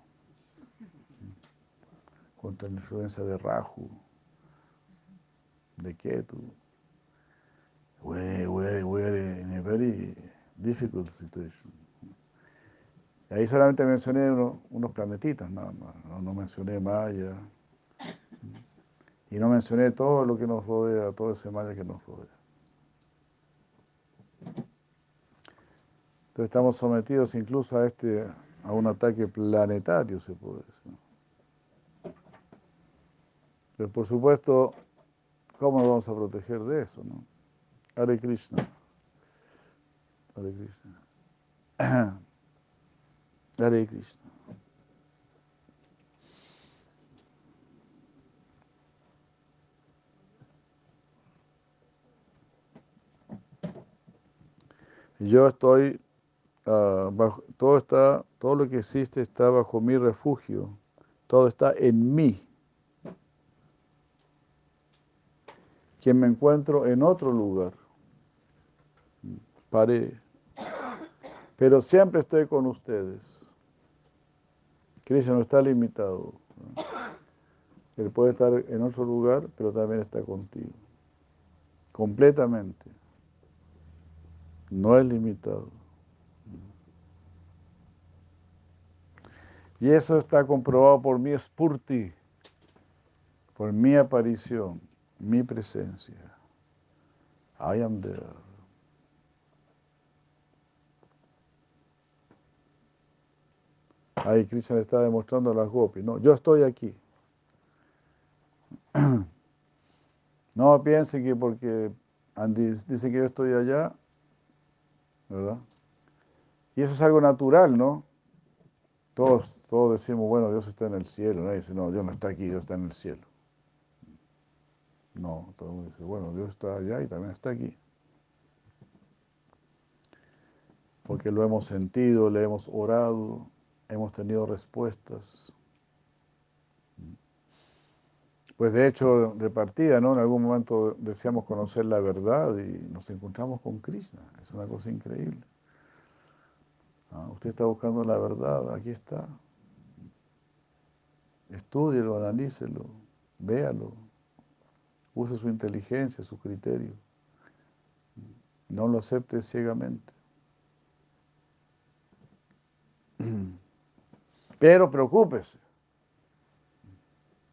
Speaker 1: contra la influencia de Rahu, de Ketu. We, we, we are in a very difficult situation. Y ahí solamente mencioné uno- unos planetitas, nada más. No, no mencioné Maya. Y no mencioné todo lo que nos rodea, todo ese Maya que nos rodea. Entonces estamos sometidos incluso a este, a un ataque planetario, se puede decir. Pero por supuesto, ¿cómo nos vamos a proteger de eso? No? Hare Krishna. Hare Krishna. Hare Krishna. Yo estoy, ah, todo está, todo lo que existe está bajo mi refugio, todo está en mí. Quien me encuentro en otro lugar, paré, pero siempre estoy con ustedes. Cristo no está limitado. Él puede estar en otro lugar, pero también está contigo. Completamente. No es limitado. Y eso está comprobado por mi spurti, por mi aparición, mi presencia. I am there. Ahí Krishna está demostrando a las gopis, no, yo estoy aquí. No piensen que porque Andy dice que yo estoy allá, ¿verdad? Y eso es algo natural, ¿no? Todos, decimos, bueno, Dios está en el cielo. Nadie dice, no, Dios no está aquí, Dios está en el cielo. No, todo el mundo dice, bueno, Dios está allá y también está aquí. Porque lo hemos sentido, le hemos orado, hemos tenido respuestas. Pues de hecho, de partida, ¿no? En algún momento deseamos conocer la verdad y nos encontramos con Krishna. Es una cosa increíble. Usted está buscando la verdad, aquí está. Estúdielo, analícelo, véalo. Use su inteligencia, su criterio. No lo acepte ciegamente. Pero preocúpese.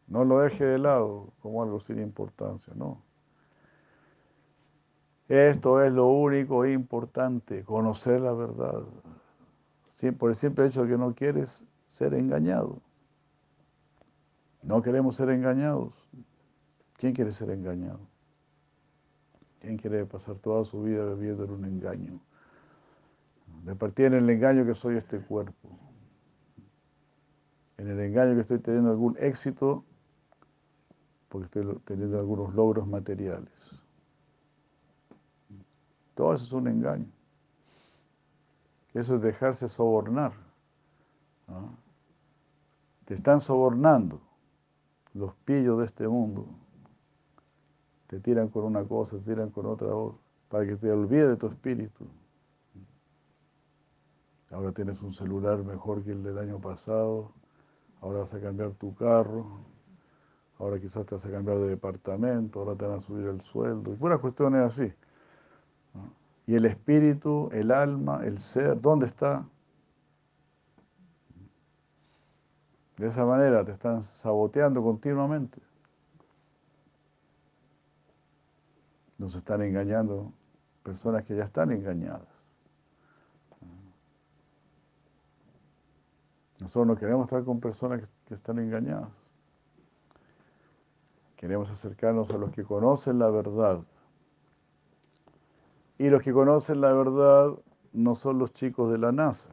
Speaker 1: No lo deje de lado como algo sin importancia, no. Esto es lo único importante, conocer la verdad. Por el simple hecho de que no quieres ser engañado. No queremos ser engañados. ¿Quién quiere ser engañado? ¿Quién quiere pasar toda su vida viviendo en un engaño? De partir en el engaño que soy este cuerpo. En el engaño que estoy teniendo algún éxito porque estoy teniendo algunos logros materiales. Todo eso es un engaño. Eso es dejarse sobornar. Te están sobornando los pillos de este mundo. Te tiran con una cosa, te tiran con otra, para que te olvides de tu espíritu. Ahora tienes un celular mejor que el del año pasado, ahora vas a cambiar tu carro, ahora quizás te vas a cambiar de departamento, ahora te van a subir el sueldo, y puras cuestiones así. Y el espíritu, el alma, el ser, ¿dónde está? De esa manera te están saboteando continuamente. Nos están engañando personas que ya están engañadas. Nosotros no queremos estar con personas que, están engañadas. Queremos acercarnos a los que conocen la verdad. Y los que conocen la verdad no son los chicos de la NASA.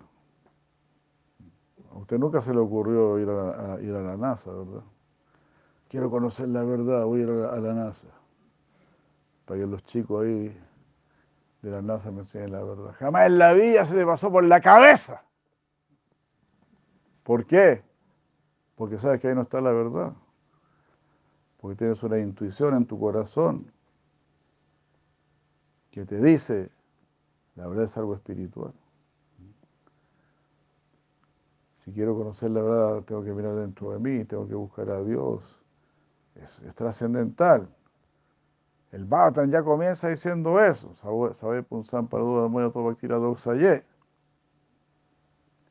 Speaker 1: A usted nunca se le ocurrió ir a, ir a la NASA, ¿verdad? Quiero conocer la verdad, voy a ir la, a la NASA. Para que los chicos ahí de la NASA me enseñen la verdad. Jamás en la vida se le pasó por la cabeza. ¿Por qué? Porque sabes que ahí no está la verdad. Porque tienes una intuición en tu corazón que te dice, la verdad es algo espiritual. Si quiero conocer la verdad, tengo que mirar dentro de mí, tengo que buscar a Dios. Es, trascendental. El Bhatan ya comienza diciendo eso. Sabe punsan parduda muy autobactira doxaye.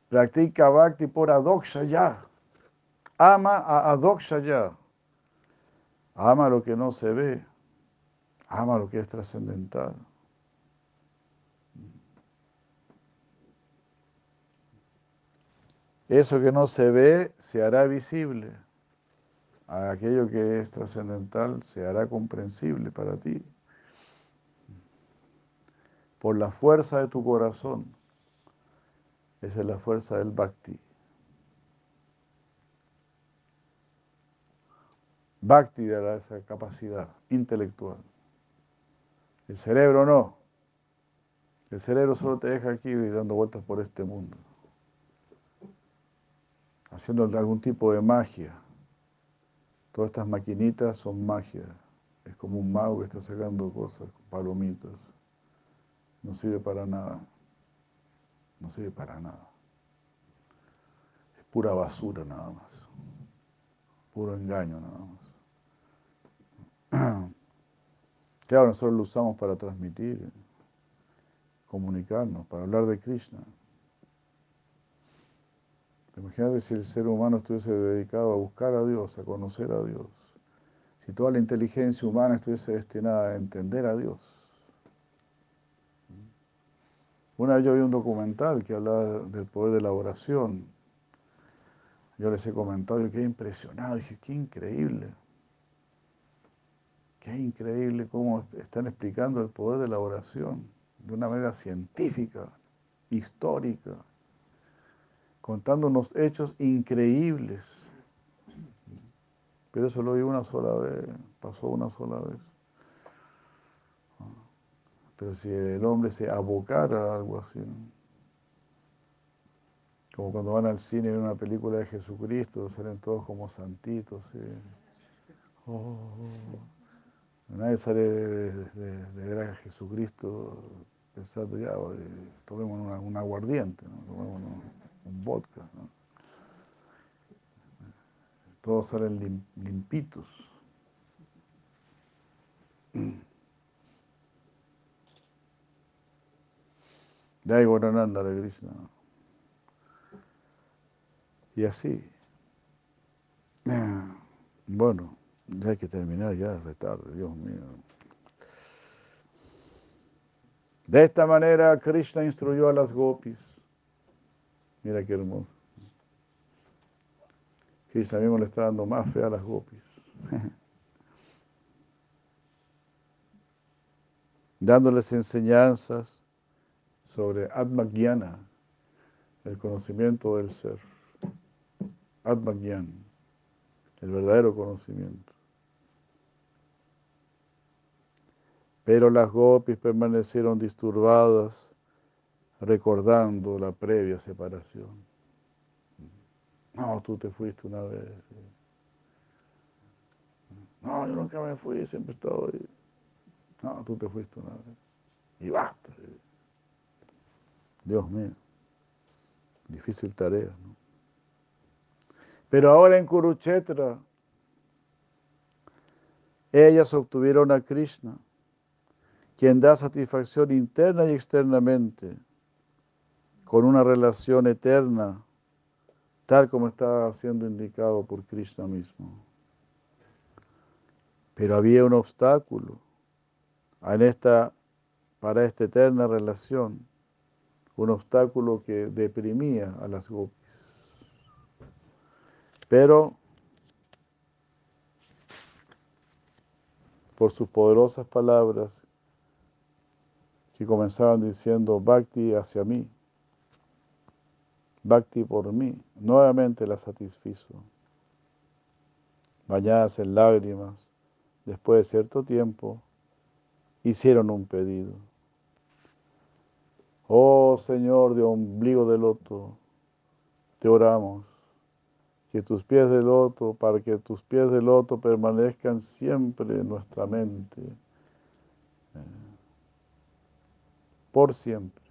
Speaker 1: Practica bhakti por ya. Ama a ya. Ama lo que no se ve. Ama lo que es trascendental. Eso que no se ve se hará visible. aquello que es trascendental se hará comprensible para ti. Por la fuerza de tu corazón. Esa es la fuerza del bhakti. Bhakti dará esa capacidad intelectual. El cerebro no. El cerebro solo te deja aquí dando vueltas por este mundo, haciendo algún tipo de magia. Todas estas maquinitas son magia. Es como un mago que está sacando cosas, palomitas. No sirve para nada. No sirve para nada. Es pura basura nada más. Puro engaño nada más. Claro, nosotros lo usamos para transmitir, comunicarnos, para hablar de Krishna. Imagínate si el ser humano estuviese dedicado a buscar a Dios, a conocer a Dios. Si toda la inteligencia humana estuviese destinada a entender a Dios. Una vez yo vi un documental que hablaba del poder de la oración. Yo les he comentado, yo quedé impresionado, dije, qué increíble. Qué increíble cómo están explicando el poder de la oración de una manera científica, histórica, contando unos hechos increíbles. Pero eso lo vi una sola vez, pasó una sola vez. Pero si el hombre se abocara a algo así, como cuando van al cine y ven una película de Jesucristo, salen todos como santitos. Oh, Nadie sale de, ver a Jesucristo pensando, ya, tomemos un aguardiente, tomemos un, vodka. Todos salen limpitos. De ahí Guarananda de Krishna. Y así. Bueno. Ya hay que terminar, ya es retardo, Dios mío. De esta manera Krishna instruyó a las gopis. Mira qué hermoso. Krishna mismo le está dando más fe a las gopis. Dándoles enseñanzas sobre Atma el conocimiento del ser. Atma el verdadero conocimiento. Pero las gopis permanecieron disturbadas recordando la previa separación. No, tú te fuiste una vez. No, yo nunca me fui, siempre he estado ahí. No, tú te fuiste una vez. Y basta. Dios mío, difícil tarea, ¿no? Pero ahora en Kurukshetra, ellas obtuvieron a Krishna quien da satisfacción interna y externamente, con una relación eterna, tal como está siendo indicado por Krishna mismo. Pero había un obstáculo en esta, para esta eterna relación, un obstáculo que deprimía a las gopis. Pero por sus poderosas palabras que comenzaban diciendo Bhakti hacia mí, Bhakti por mí, nuevamente la satisfizo. Bañadas en lágrimas, después de cierto tiempo, hicieron un pedido. Oh Señor de ombligo de loto, te oramos que tus pies de loto, para que tus pies de loto permanezcan siempre en nuestra mente por siempre.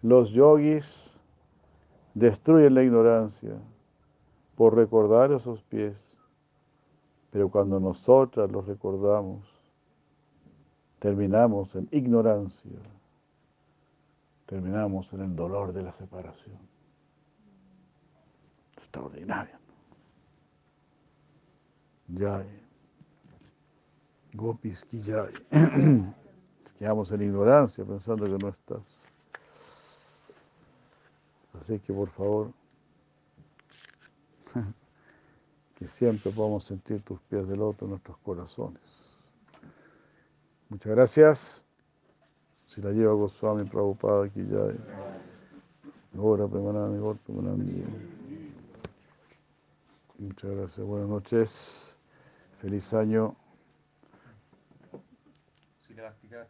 Speaker 1: Los yogis destruyen la ignorancia por recordar esos pies, pero cuando nosotras los recordamos, terminamos en ignorancia, terminamos en el dolor de la separación. Extraordinario. Jai. Gopis ki quedamos en ignorancia pensando que no estás. Así que por favor, y siempre podamos sentir tus pies de loto en nuestros corazones. Muchas gracias. Si la lleva Goswami Prabhupada aquí ya. Ahora, Premanami, Premanami. Muchas gracias. Buenas noches. Feliz año.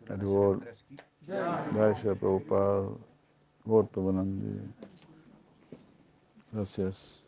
Speaker 1: Haribol. Gracias, Prabhupada. Gor, Premanandi. Gracias.